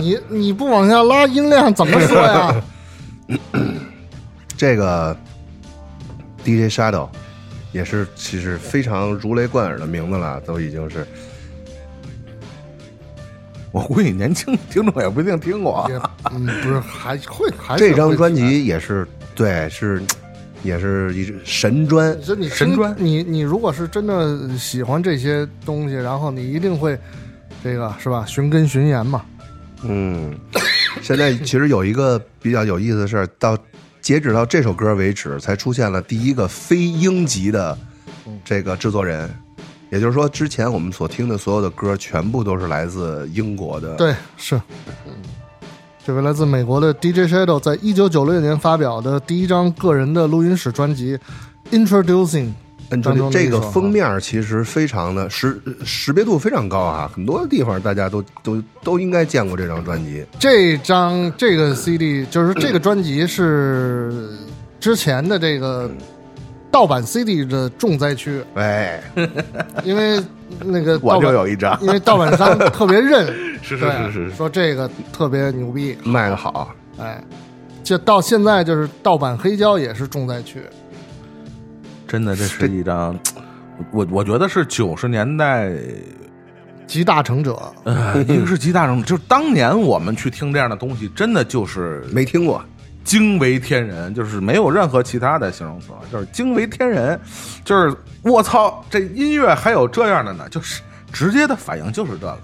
你你不往下拉音量怎么说呀？(laughs) 这个 DJ Shadow 也是其实非常如雷贯耳的名字了，都已经是我估计年轻听众也不一定听过啊。也嗯，不是还会还是这张专辑也是对是也是一神专神专你你如果是真的喜欢这些东西，然后你一定会这个是吧？寻根寻源嘛。嗯，现在其实有一个比较有意思的事儿，到截止到这首歌为止，才出现了第一个非英籍的这个制作人。也就是说，之前我们所听的所有的歌，全部都是来自英国的。对，是。嗯这位来自美国的 DJ Shadow 在一九九六年发表的第一张个人的录音室专辑《Introducing》嗯，当中这个封面其实非常的识识别度非常高啊，很多地方大家都都都应该见过这张专辑。这张这个 CD 就是这个专辑是之前的这个盗版 CD 的重灾区，哎，因为那个 (laughs) 我就有一张，因为盗版商特别认，(laughs) 是是是是是。说这个特别牛逼，卖的好，哎，就到现在就是盗版黑胶也是重灾区，真的，这是一张，我我觉得是九十年代，集大成者，呃，一个是集大成者，就是当年我们去听这样的东西，真的就是没听过。惊为天人，就是没有任何其他的形容词，就是惊为天人，就是我操，这音乐还有这样的呢，就是直接的反应就是这个，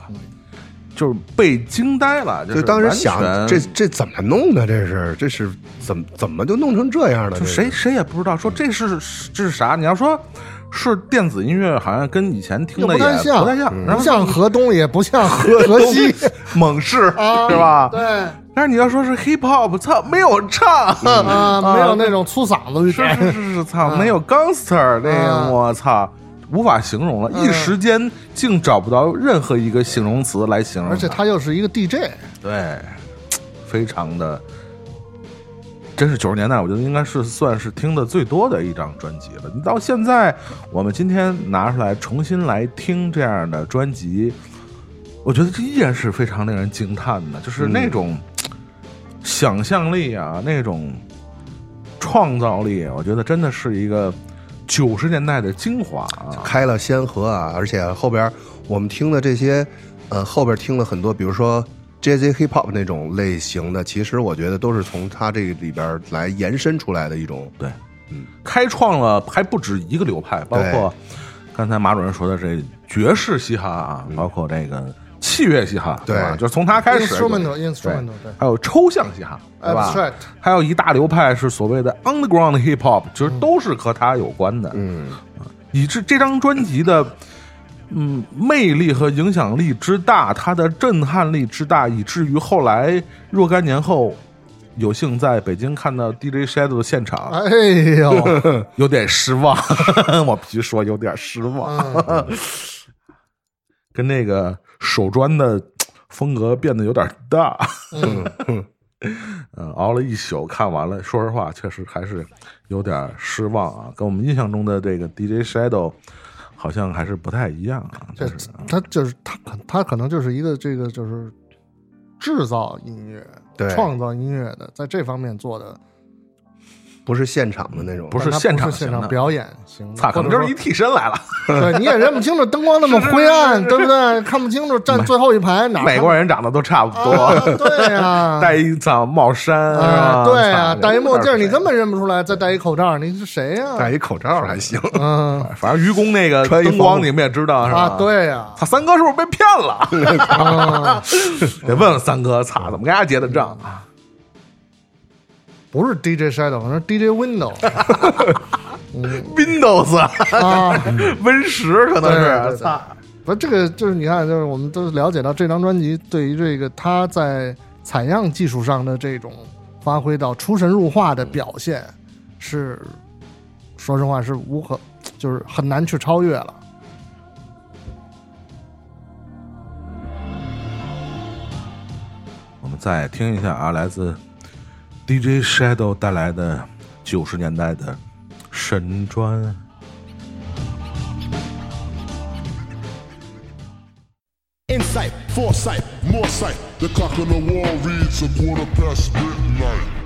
就是被惊呆了，就就是当时想这这怎么弄的？这是这是怎么怎么就弄成这样的？就谁谁也不知道说这是这是啥。你要说是电子音乐，好像跟以前听的也不太像，不太像，像河东，也不像河河西，(laughs) 猛士啊是吧？对但是你要说是 hip hop，操，没有唱。啊，没有那种粗嗓子是是是是，操，没有 gangster 那我操，无法形容了，一时间竟找不到任何一个形容词来形容。而且他又是一个 DJ，对，非常的，真是九十年代，我觉得应该是算是听的最多的一张专辑了。你到现在，我们今天拿出来重新来听这样的专辑，我觉得这依然是非常令人惊叹的，就是那种想象力啊，那种创造力，我觉得真的是一个九十年代的精华啊。开了先河啊！而且后边我们听的这些，呃，后边听了很多，比如说 Jazz Hip Hop 那种类型的，其实我觉得都是从他这里边来延伸出来的一种。对，嗯，开创了还不止一个流派，包括刚才马主任说的这爵士嘻哈啊，包括这个器乐嘻哈，对。吧？就是从他开始 instrumental 对 instrumental 对。还有抽象嘻哈，对吧？还有一大流派是所谓的 underground hip hop，其实都是和他有关的，嗯，以致这张专辑的。嗯，魅力和影响力之大，它的震撼力之大，以至于后来若干年后，有幸在北京看到 DJ Shadow 的现场，哎呦，(laughs) 有点失望，(laughs) 我必须说有点失望，嗯。(laughs) 跟那个手砖的风格变得有点大。嗯，(laughs) 熬了一宿看完了，说实话，确实还是有点失望啊，跟我们印象中的这个 DJ Shadow 好像还是不太一样啊。这就是他就是他可他可能就是一个这个就是制造音乐、对创造音乐的，在这方面做的不是现场的那种，不是现场现场表演型的，操，可能就是一替身来了。对，(laughs) 你也认不清楚灯光那么灰暗，对不对？看不清楚站最后一排哪美国人长得都差不多，啊对呀，(laughs) 戴一草帽衫？对呀，操戴一墨镜，你根。本认不出来，再戴一口罩，你是谁呀？戴一口罩还行。嗯反正愚公那个穿一灯光你们也知道是吧？啊，，对呀，他三哥是不是被骗了？(laughs) 嗯得问问三哥，操，怎么跟人家结的账啊？不是 DJ Shadow，是 DJ Window (laughs) Windows 啊。(laughs) Win 十可能是，对操，不，这个就是你看，就是我们都了解到这张专辑对于这个他在采样技术上的这种发挥到出神入化的表现，是说实话是无可，就是很难去超越了。我们再听一下啊，来自 DJ Shadow 带来的九十年代的神专。Insight, foresight, more sight. The clock on the wall reads a quarter past midnight.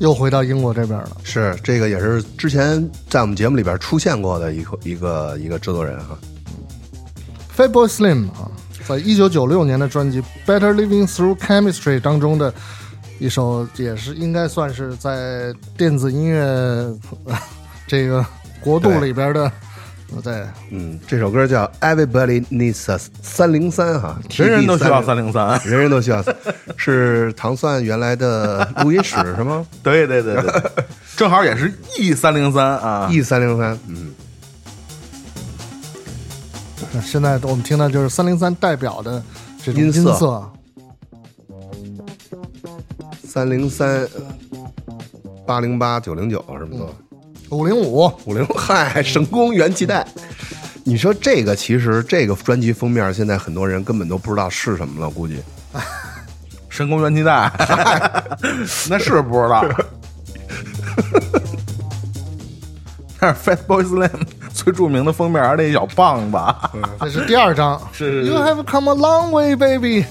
又回到英国这边了。是这个也是之前在我们节目里边出现过的一个一个一个制作人哈。Fatboy Slim 啊，在一九九六年的专辑《Better Living Through Chemistry》当中的一首，也是应该算是在电子音乐呃 (laughs) 这个国度里边的，呃对，嗯，这首歌叫《Everybody Needs Us》三零三哈，人人都需要三零三。人人都需要，(laughs) 是糖蒜原来的录音室 (laughs) 是吗？对对对对，(laughs) 正好也是 E 三零三啊。？E 三零三，嗯，现在我们听到就是三零三代表的这种音色，三零三八零八九零九什么的。五零五，五零嗨，神功元气弹。你说这个其实这个专辑封面，现在很多人根本都不知道是什么了，估计。(laughs) 神功元气弹，(laughs) 那是不知道。那是 Fatboy Slim 最著名的封面，那小棒子。这是第二张。是是 You have come a long way, baby。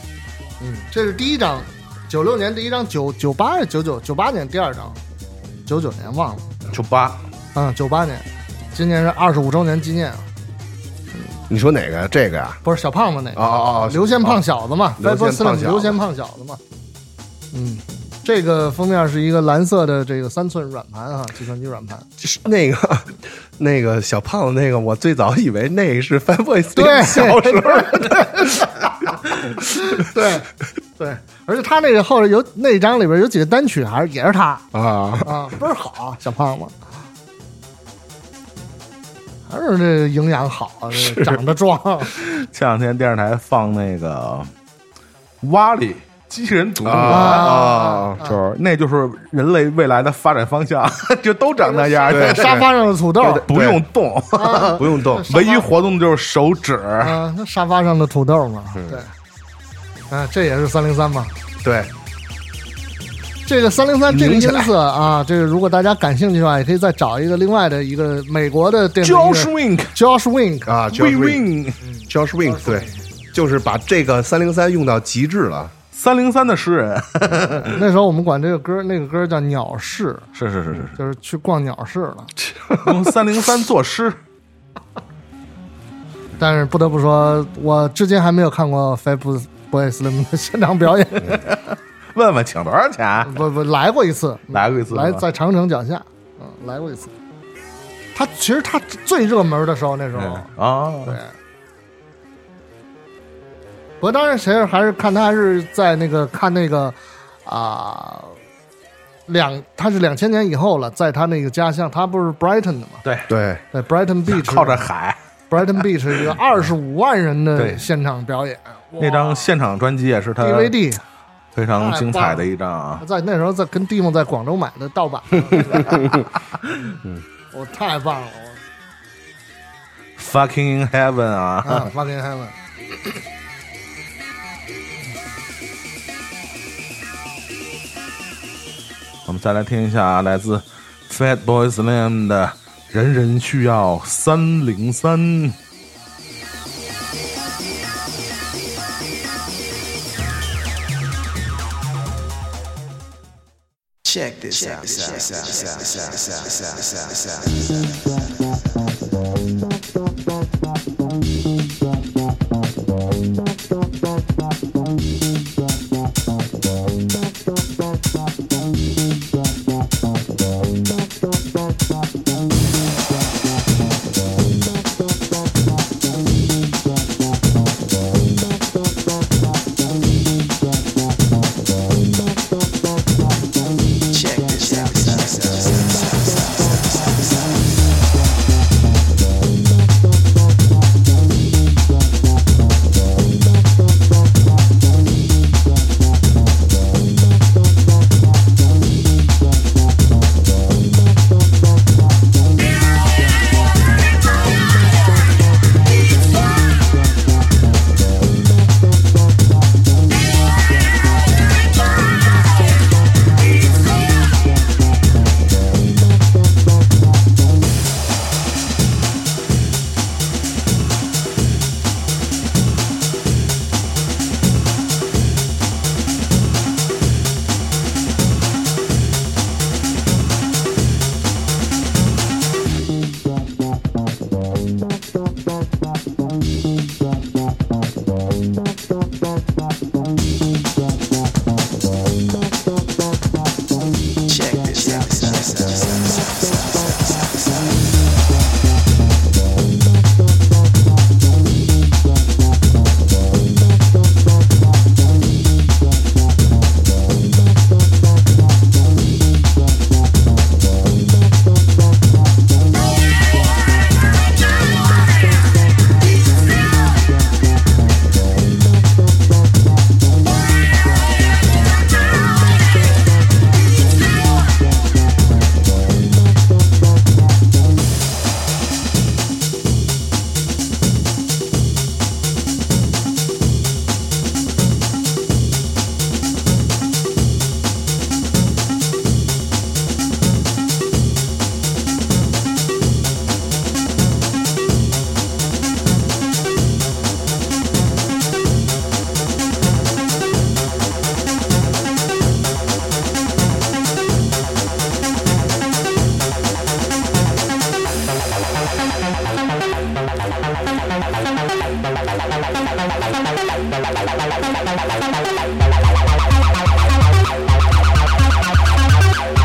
嗯，这是第一张，九六年第一张，九九八是九九九八年第二张，九九年忘了，九八，嗯，九八年，今年是二十五周年纪念，你说哪个？这个呀、不是小胖子那个，哦哦哦刘宪胖小子嘛刘宪 Fatboy Slim，胖小子刘宪胖小子嘛，嗯。这个封面是一个蓝色的这个三寸软盘啊，计算机软盘。就是那个 (laughs) 那个小胖子那个，我最早以为那个是 Slim 对小时候 (laughs) 对对，而且他那个后边有那张里边有几个单曲，还是也是他啊。啊，倍儿好，小胖子，还是这营养好，这长得壮。(laughs) 前两天电视台放那个瓦里机器人总动员啊就是那就是人类未来的发展方向，(laughs) 就都长那样，对沙发上的土豆。不用动，不用动，(laughs) 唯一活动的就是手指。啊，那沙发上的土豆嘛，对，啊，这也是三零三嘛。对，这个三零三这个音色啊，这个如果大家感兴趣的话，也可以再找一个另外的一个美国的电子音乐 Josh Wink Josh Wink 啊 w i，Josh n Wink Win Josh Wink，对，就是把这个三零三用到极致了。三零三的诗。人，那时候我们管这个歌那个歌叫鸟市，是是是是就是去逛鸟市了。是，用三零三作诗，(laughs) 但是不得不说，我至今还没有看过 Fatboy Slim 的现场表演，问问请多少钱？不不来过一次，来过一次来在长城脚下，嗯，来过一次。他其实他最热门的时候，那时候，啊，对。不过当然谁还是看他还是在那个看那个啊、两他是两千年以后了，在他那个家乡，他不是 Brighton 的嘛，对，对，在 Brighton Beach 靠着海，Brighton Beach 一个二十五万人的现场表演，那张现场专辑也是他 DVD，非常精彩的一张啊。在那时候在跟蒂梦在广州买的盗版，(laughs) 我太棒了，Fucking in Heaven 啊，啊，fucking heaven。我们再来听一下来自 Fatboy Slim 的《人人需要三零三》。Check this out.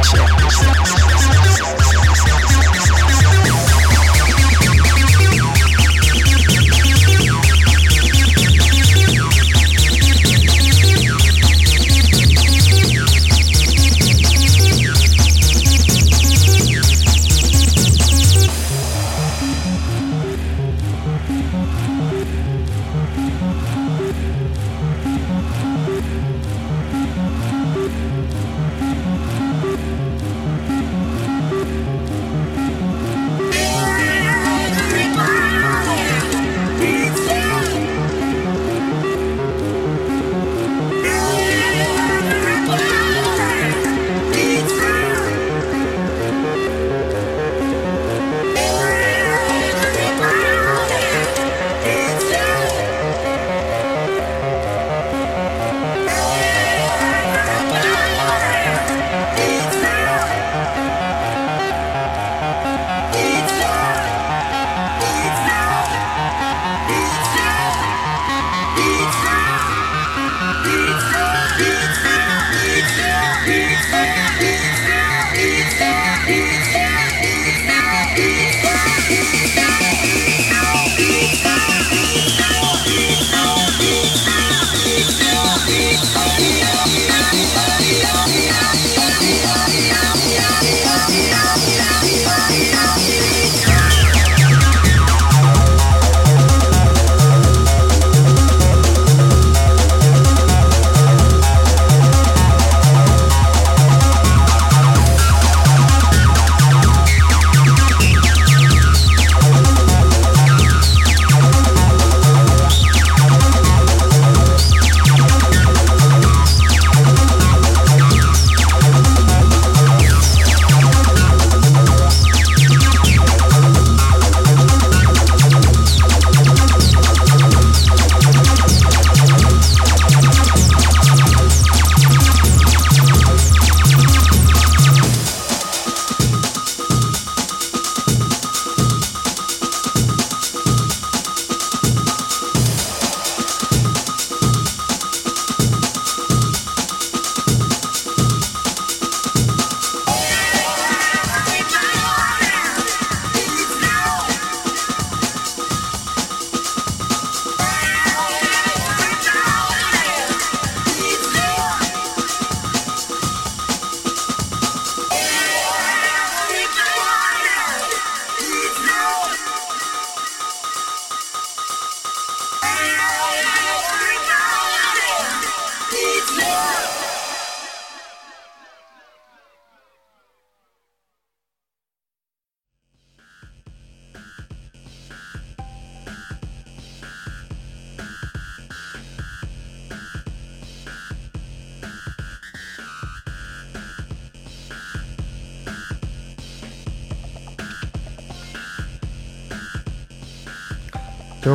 就是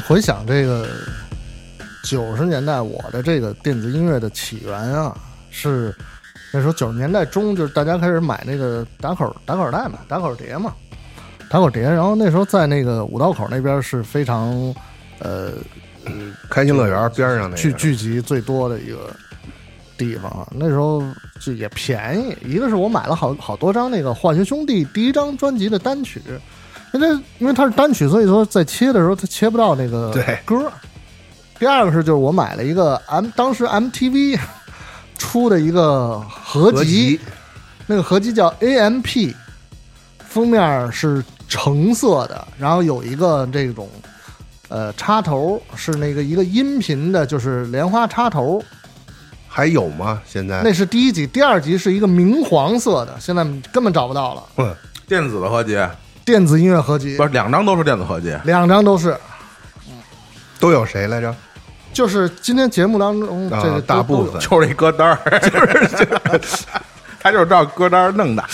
回想这个九十年代我的这个电子音乐的起源啊，是那时候九十年代中，就是大家开始买那个打口打口袋嘛，打口碟嘛，打口碟。然后那时候在那个五道口那边是非常呃开心乐园边上那聚，聚集最多的一个地方啊。那时候就也便宜，一个是我买了好好多张那个化学兄弟第一张专辑的单曲，因为这因为它是单曲，所以说在切的时候它切不到那个对歌。第二个是就是我买了一个 M 当时 MTV 出的一个合合集那个合集叫 AMP，封面是橙色的，然后有一个这种呃插头是那个一个音频的，就是莲花插头，还有吗？现在那是第一集，第二集是一个明黄色的，现在根本找不到了。哼电子的合集，电子音乐合集。不，是两张都是电子合集，两张都是，都有谁来着？就是今天节目当中啊这个大部分。就是一歌单儿，(laughs) 就是就是 (laughs) 他就是照歌单儿弄的。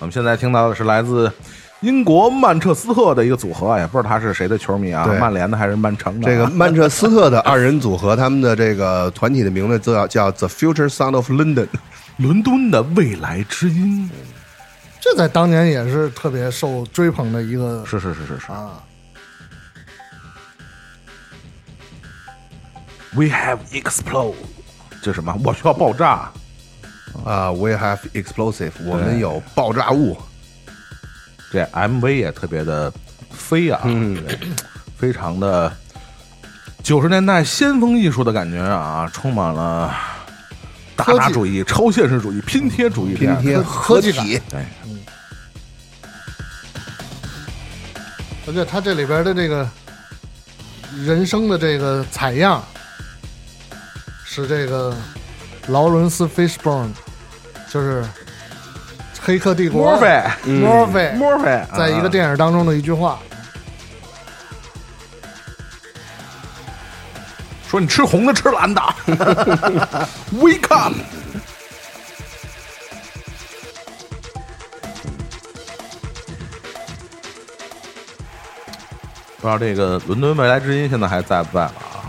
我们现在听到的是来自英国曼彻斯特的一个组合，也不知道他是谁的球迷啊，对。曼联的还是曼城的啊？这个 (laughs) 曼彻斯特的二人组合，他们的这个团体的名字叫叫 The Future Sound of London。伦敦的未来之音，这在当年也是特别受追捧的一个是是是是是。啊。We have explode，这什么？我需要爆炸。啊，We have explosive，我们有爆炸物。这 MV 也特别的飞啊，嗯 (clears throat) 非常的九十年代先锋艺术的感觉啊，充满了达达主义、超现实主义、拼贴主义的，拼贴合体，对，而且它这里边的这个人声的这个采样是这个劳伦斯·菲斯伯恩，就是《黑客帝国》墨菲，墨菲墨菲，在一个电影当中的一句话。说你吃红的吃蓝的，(laughs) Wake up！不知道这个伦敦未来之音现在还在不在了啊？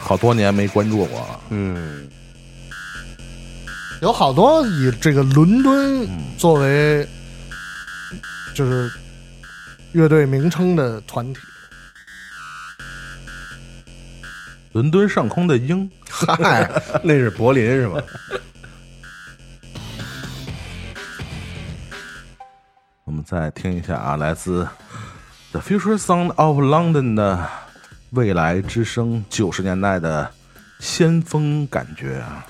好多年没关注过了。嗯，有好多以这个伦敦作为就是乐队名称的团体，伦敦上空的鹰，嗨，那是柏林是吧？我们再听一下啊，来自 The Future Sound of London 的未来之声，九十年代的先锋感觉啊。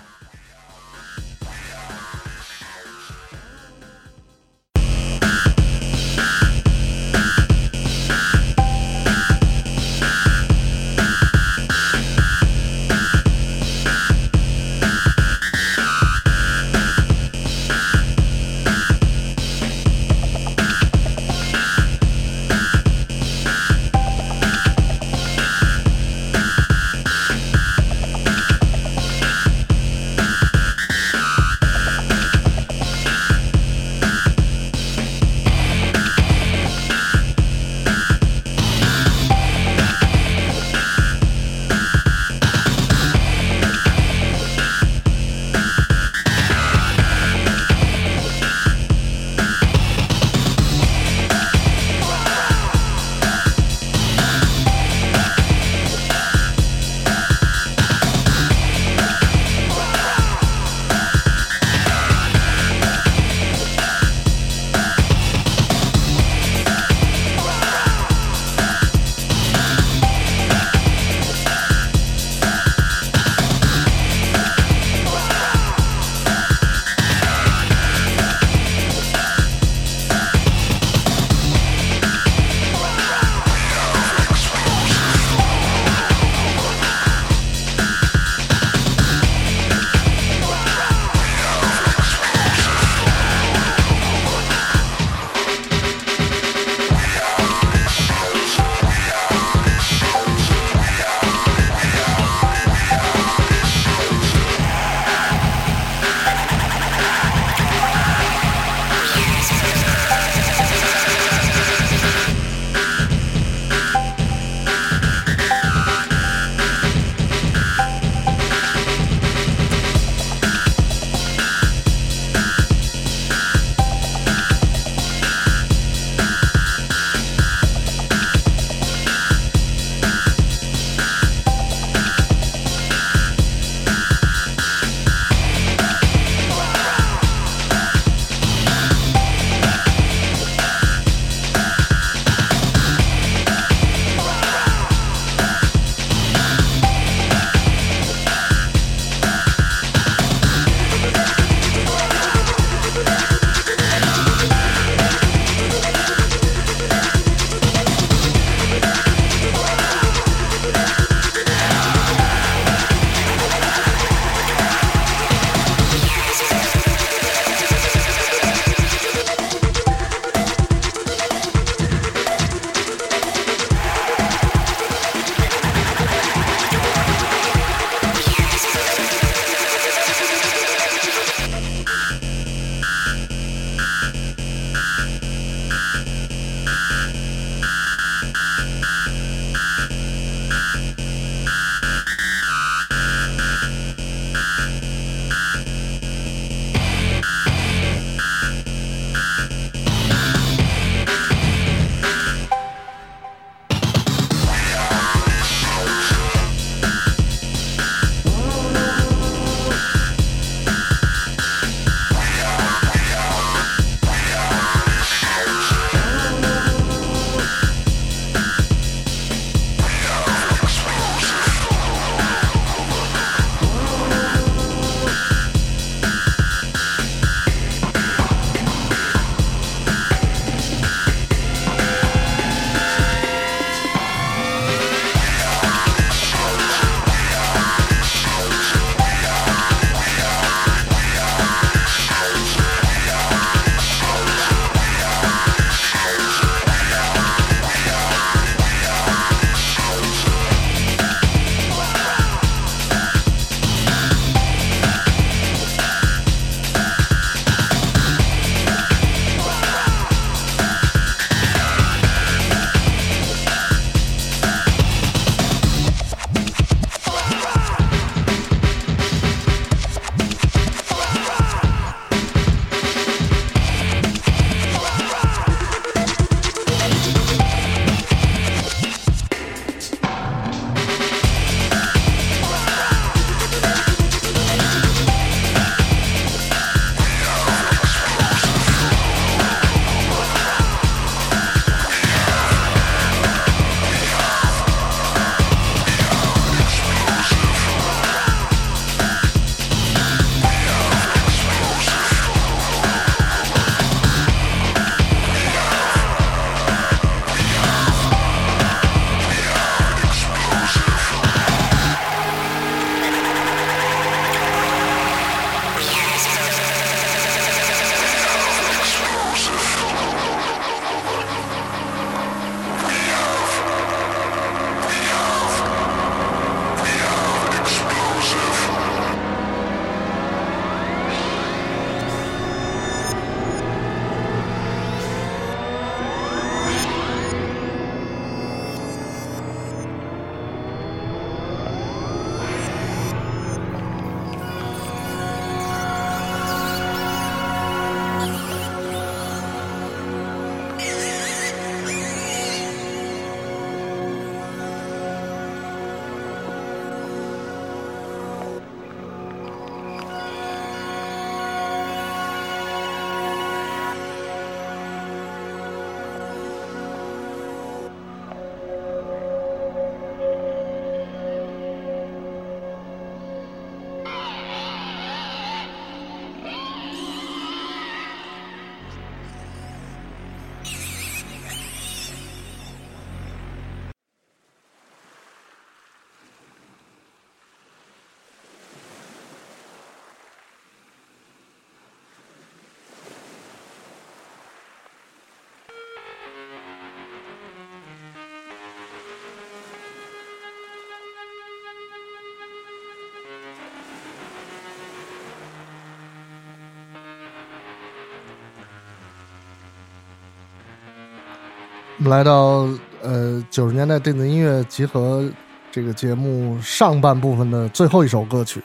我们来到呃九十年代电子音乐集合这个节目上半部分的最后一首歌曲，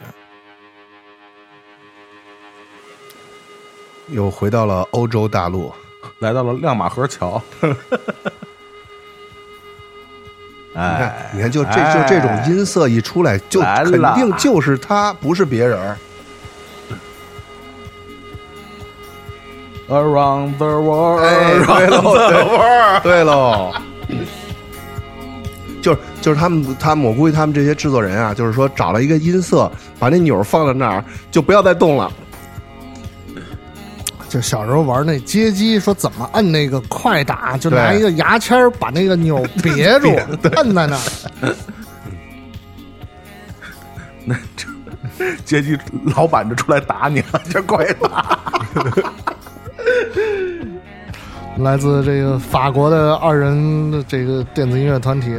又回到了欧洲大陆，来到了亮马河桥。(laughs) 你看哎，，你看，就这哎就这种音色一出来，就肯定就是他，不是别人 Around the world，哎，对喽，对对喽，(laughs) 就是就是他们他们，我估计他们这些制作人啊，就是说找了一个音色，把那钮放在那儿，就不要再动了。(laughs) 就小时候玩那街机，说怎么摁那个快打，就拿一个牙签儿把那个钮 (laughs) 别住，摁在那儿。那这街机老板就出来打你了，这快打。来自这个法国的二人的这个电子音乐团体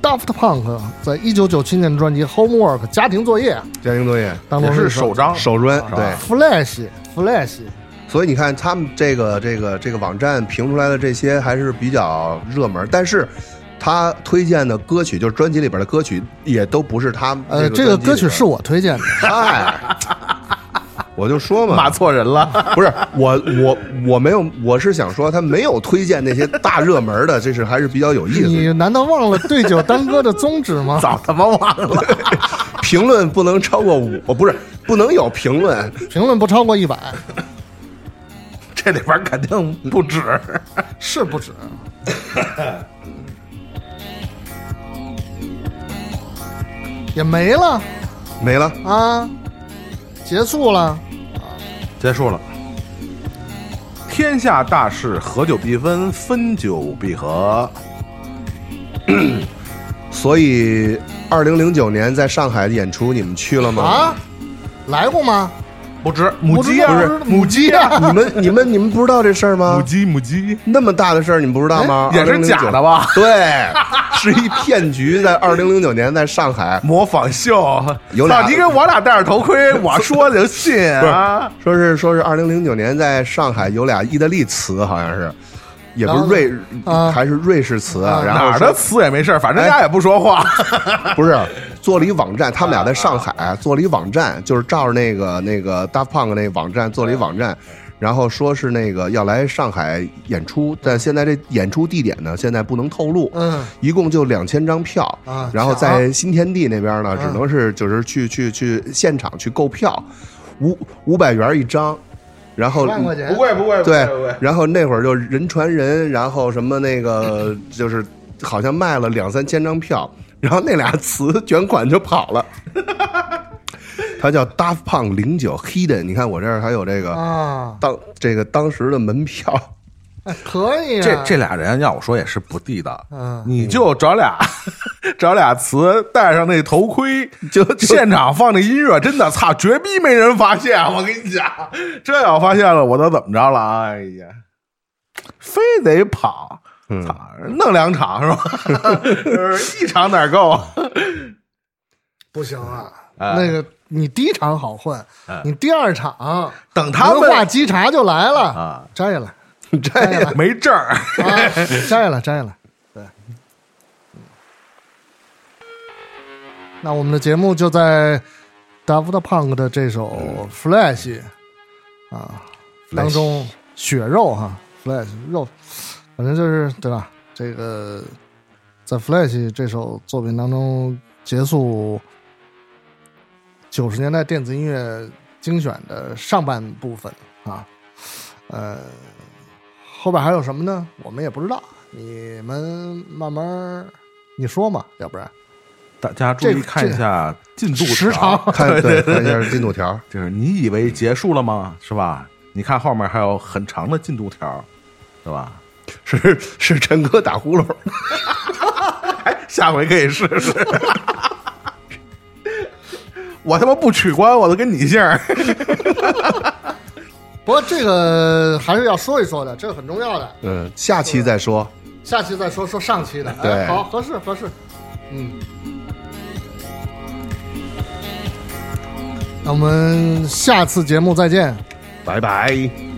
Daft Punk，在一九九七年专辑《Homework》家庭作业。家庭作业也当中是首张，首专。对，Flash Flash，所以你看他们这个这个这个网站评出来的这些还是比较热门，但是他推荐的歌曲，就是专辑里边的歌曲，也都不是他呃，这个歌曲是我我推荐的。嗨，(laughs) 我就说嘛，骂错人了。(laughs) 不是我我我没有，我是想说他没有推荐那些大热门的，这是还是比较有意思你。难道忘了对酒当歌的宗旨吗？(laughs) 早他妈忘了，(laughs) 评论不能超过五，哦，不是不能有评论，评论不超过一百，这里边肯定不止。是不止。也没了没了。啊，结束了。结束了。天下大事，合久必分，分久必合。(clears throat) 所以，二零零九年在上海的演出，你们去了吗？啊，来过吗？不知母鸡啊，不是母鸡啊，你们你们你们不知道这事儿吗？母鸡母鸡那么大的事儿，你们不知道吗？也是假的吧？(laughs) 对，是一骗局，在二零零九年在上海，模仿秀，有俩你给我俩戴着头盔，我说就信啊！说是说是二零零九年在上海有俩意大利词，好像是，也不是瑞，啊还是瑞士词，啊然后哪儿的说词也没事儿，反正家也不说话。(laughs) 不是做了一网站，他们俩在上海做了一网站，就是照着那个那个 Daft Punk 那网站做了一网站。然后说是那个要来上海演出，但现在这演出地点呢，现在不能透露。嗯，一共就两千张票啊然后在新天地那边呢，嗯只能是就是去去去现场去购票，五五百元一张，然后万块钱，贵不贵对，然后那会儿就人传人，然后什么那个 (laughs) 就是好像卖了两三千张票，然后那俩词卷款就跑了。(laughs) 他叫 Daft Punk 零九 Hidden，你看我这儿还有这个啊，当这个当时的门票，哎可以啊。这这俩人要我说也是不地道，嗯你就找俩 (laughs) 找俩词，戴上那头盔，就就现场放那音乐，真的操，绝逼没人发现。我跟你讲，这要发现了，我都怎么着了？哎呀，非得跑，嗯操，弄两场是吧？(laughs) 一场哪够？不行啊，哎那个你第一场好混，你第二场等他文化们稽查就来了啊，摘了 (laughs) 这样没证儿，啊，摘了摘了，对。那我们的节目就在 Daft Punk 的这首 Flash 啊当中，血肉哈，Flash 肉，反正就是对吧？这个在 Flash 这首作品当中结束九十年代电子音乐精选的上半部分啊，呃，后边还有什么呢？我们也不知道，你们慢慢你说嘛，要不然大家注意看一下进度时长 (laughs) 看对看一下进度条，就是你以为结束了吗？是吧？你看后面还有很长的进度条，对吧？是是陈哥打呼噜，(laughs) 下回可以试试。(laughs) 我他妈不取关，我都跟你姓儿。不过这个还是要说一说的，这个很重要的。嗯，下期再说，下期再说说上期的，哎对好，合适合适，嗯。那我们下次节目再见。拜拜。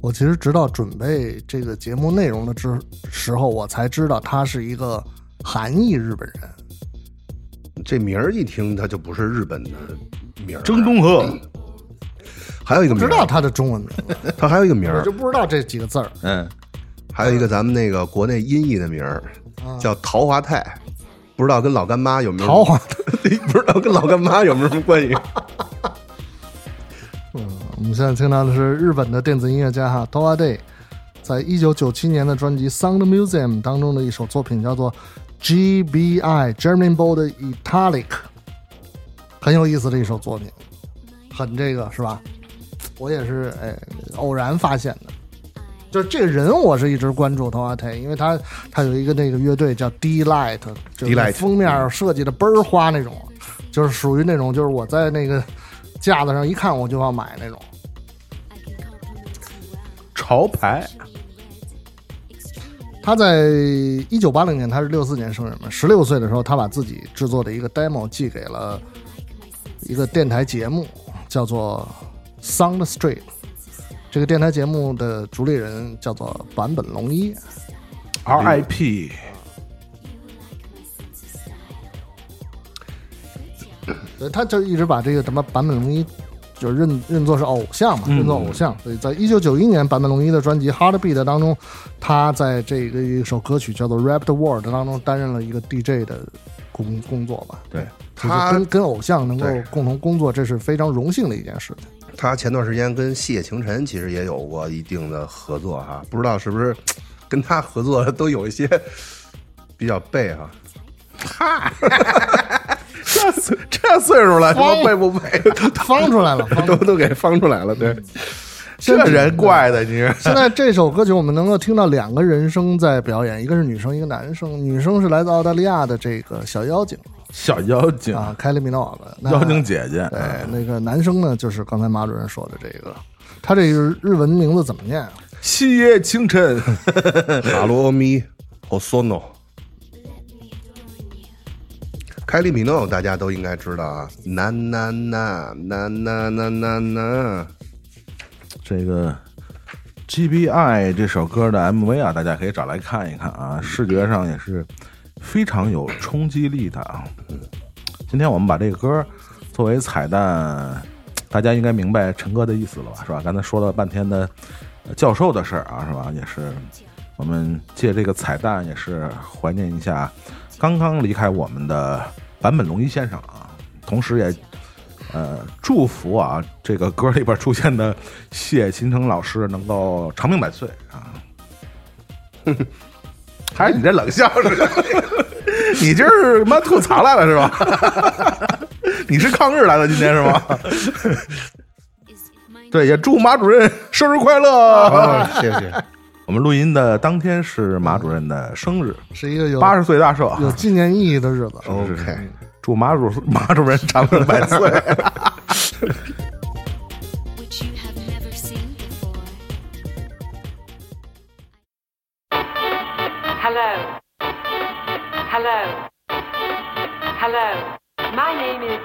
我其实直到准备这个节目内容的之时候，我才知道他是一个韩裔日本人。这名儿一听，他就不是日本的名儿。郑东和，还有一个名儿，知道他的中文名，他还有一个名儿我就，不知道这几个字儿。嗯，还有一个咱们那个国内音译的名儿，叫陶华泰，不知道跟老干妈有没有桃花，(laughs) 不知道跟老干妈有没有什么关系？我们现在听到的是日本的电子音乐家哈 d o a Day，在一九九七年的专辑《Sound Museum》当中的一首作品叫做 GBI German Bold Italic，很有意思的一首作品，很这个是吧？我也是哎偶然发现的。就是这个人，我是一直关注 d o a Day，因为他他有一个那个乐队叫 Delight，就封面设计的倍儿花那种，就是属于那种就是我在那个架子上一看我就要买那种。潮牌，他在一九八零年，他是六四年生人嘛，十六岁的时候，他把自己制作的一个 demo 寄给了一个电台节目，叫做 Sound Street。这个电台节目的主理人叫做坂本龙一，RIP，他就一直把这个什么坂本龙一就是认认作是偶像嘛，认作偶像。所以在一九九一年坂本龙一的专辑《Heartbeat》当中，他在这个一首歌曲叫做《Rap the World》当中担任了一个 DJ 的工工作吧。对，他跟跟偶像能够共同工作，这是非常荣幸的一件事情。他前段时间跟谢晴晨其实也有过一定的合作哈，不知道是不是跟他合作都有一些比较背哈。这岁 (laughs) 这岁数了，说背不背，(laughs) 放出来了，(laughs) 都都给放出来了。对，这人怪的，你。是 (laughs) 现在这首歌曲我们能够听到两个人声在表演，一个是女生，一个男生。女生是来自澳大利亚的这个小妖精。小妖精，啊，凯莉米诺的。那妖精姐姐，对，那个男生呢，就是刚才马主任说的这个，他这个日文名字怎么念啊？西野清晨，卡罗米和索诺。凯利米诺大家都应该知道啊，呐呐呐呐呐呐呐呐，这个 GBI 这首歌的 MV 啊，大家可以找来看一看啊，视觉上也是非常有冲击力的啊。今天我们把这个歌作为彩蛋，大家应该明白陈哥的意思了吧？是吧？刚才说了半天的教授的事儿啊，是吧？也是我们借这个彩蛋，也是怀念一下刚刚离开我们的坂本龙一先生啊，同时也呃，祝福啊，这个歌里边出现的谢秦城老师能够长命百岁啊！(laughs) 还是你这冷笑是吧？(laughs) 你今儿妈吐槽来了是吧？(laughs) 你是抗日来了今天是吗？对，也祝马主任生日快乐！哦，谢谢。我们录音的当天是马主任的生日是一个八十岁大寿啊有纪念意义的日子。ok 祝马主马主任长命百岁。My name is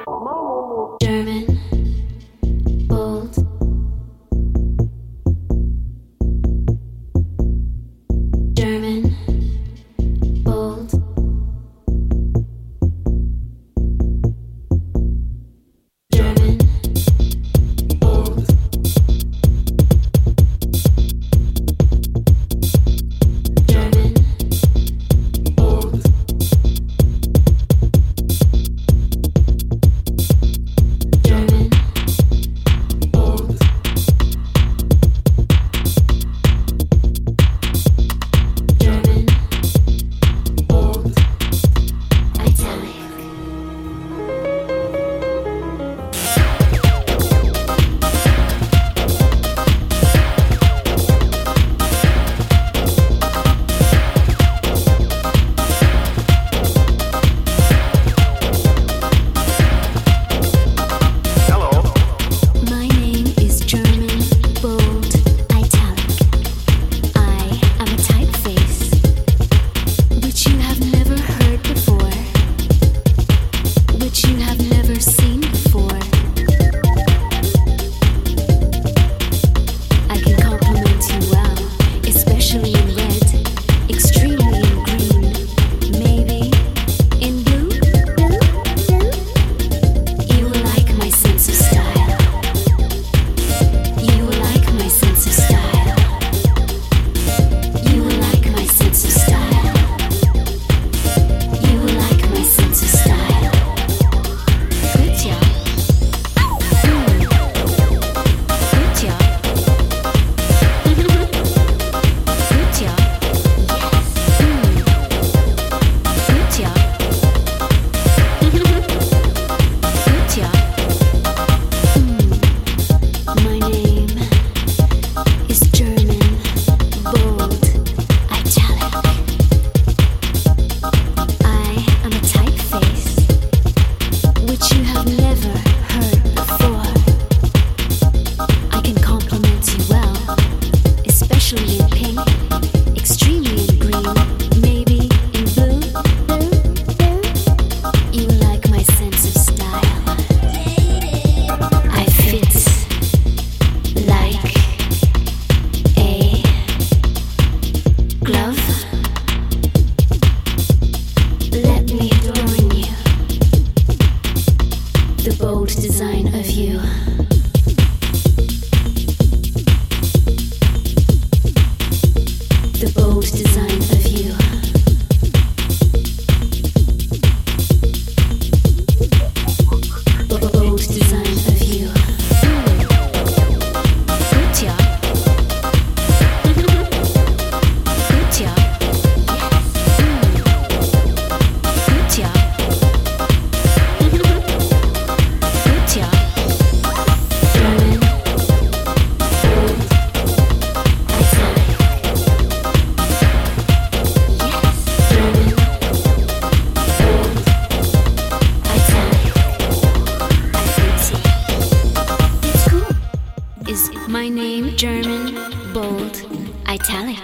metallic.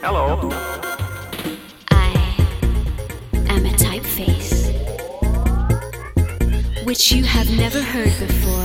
Hello. I am a typeface which you have never heard before.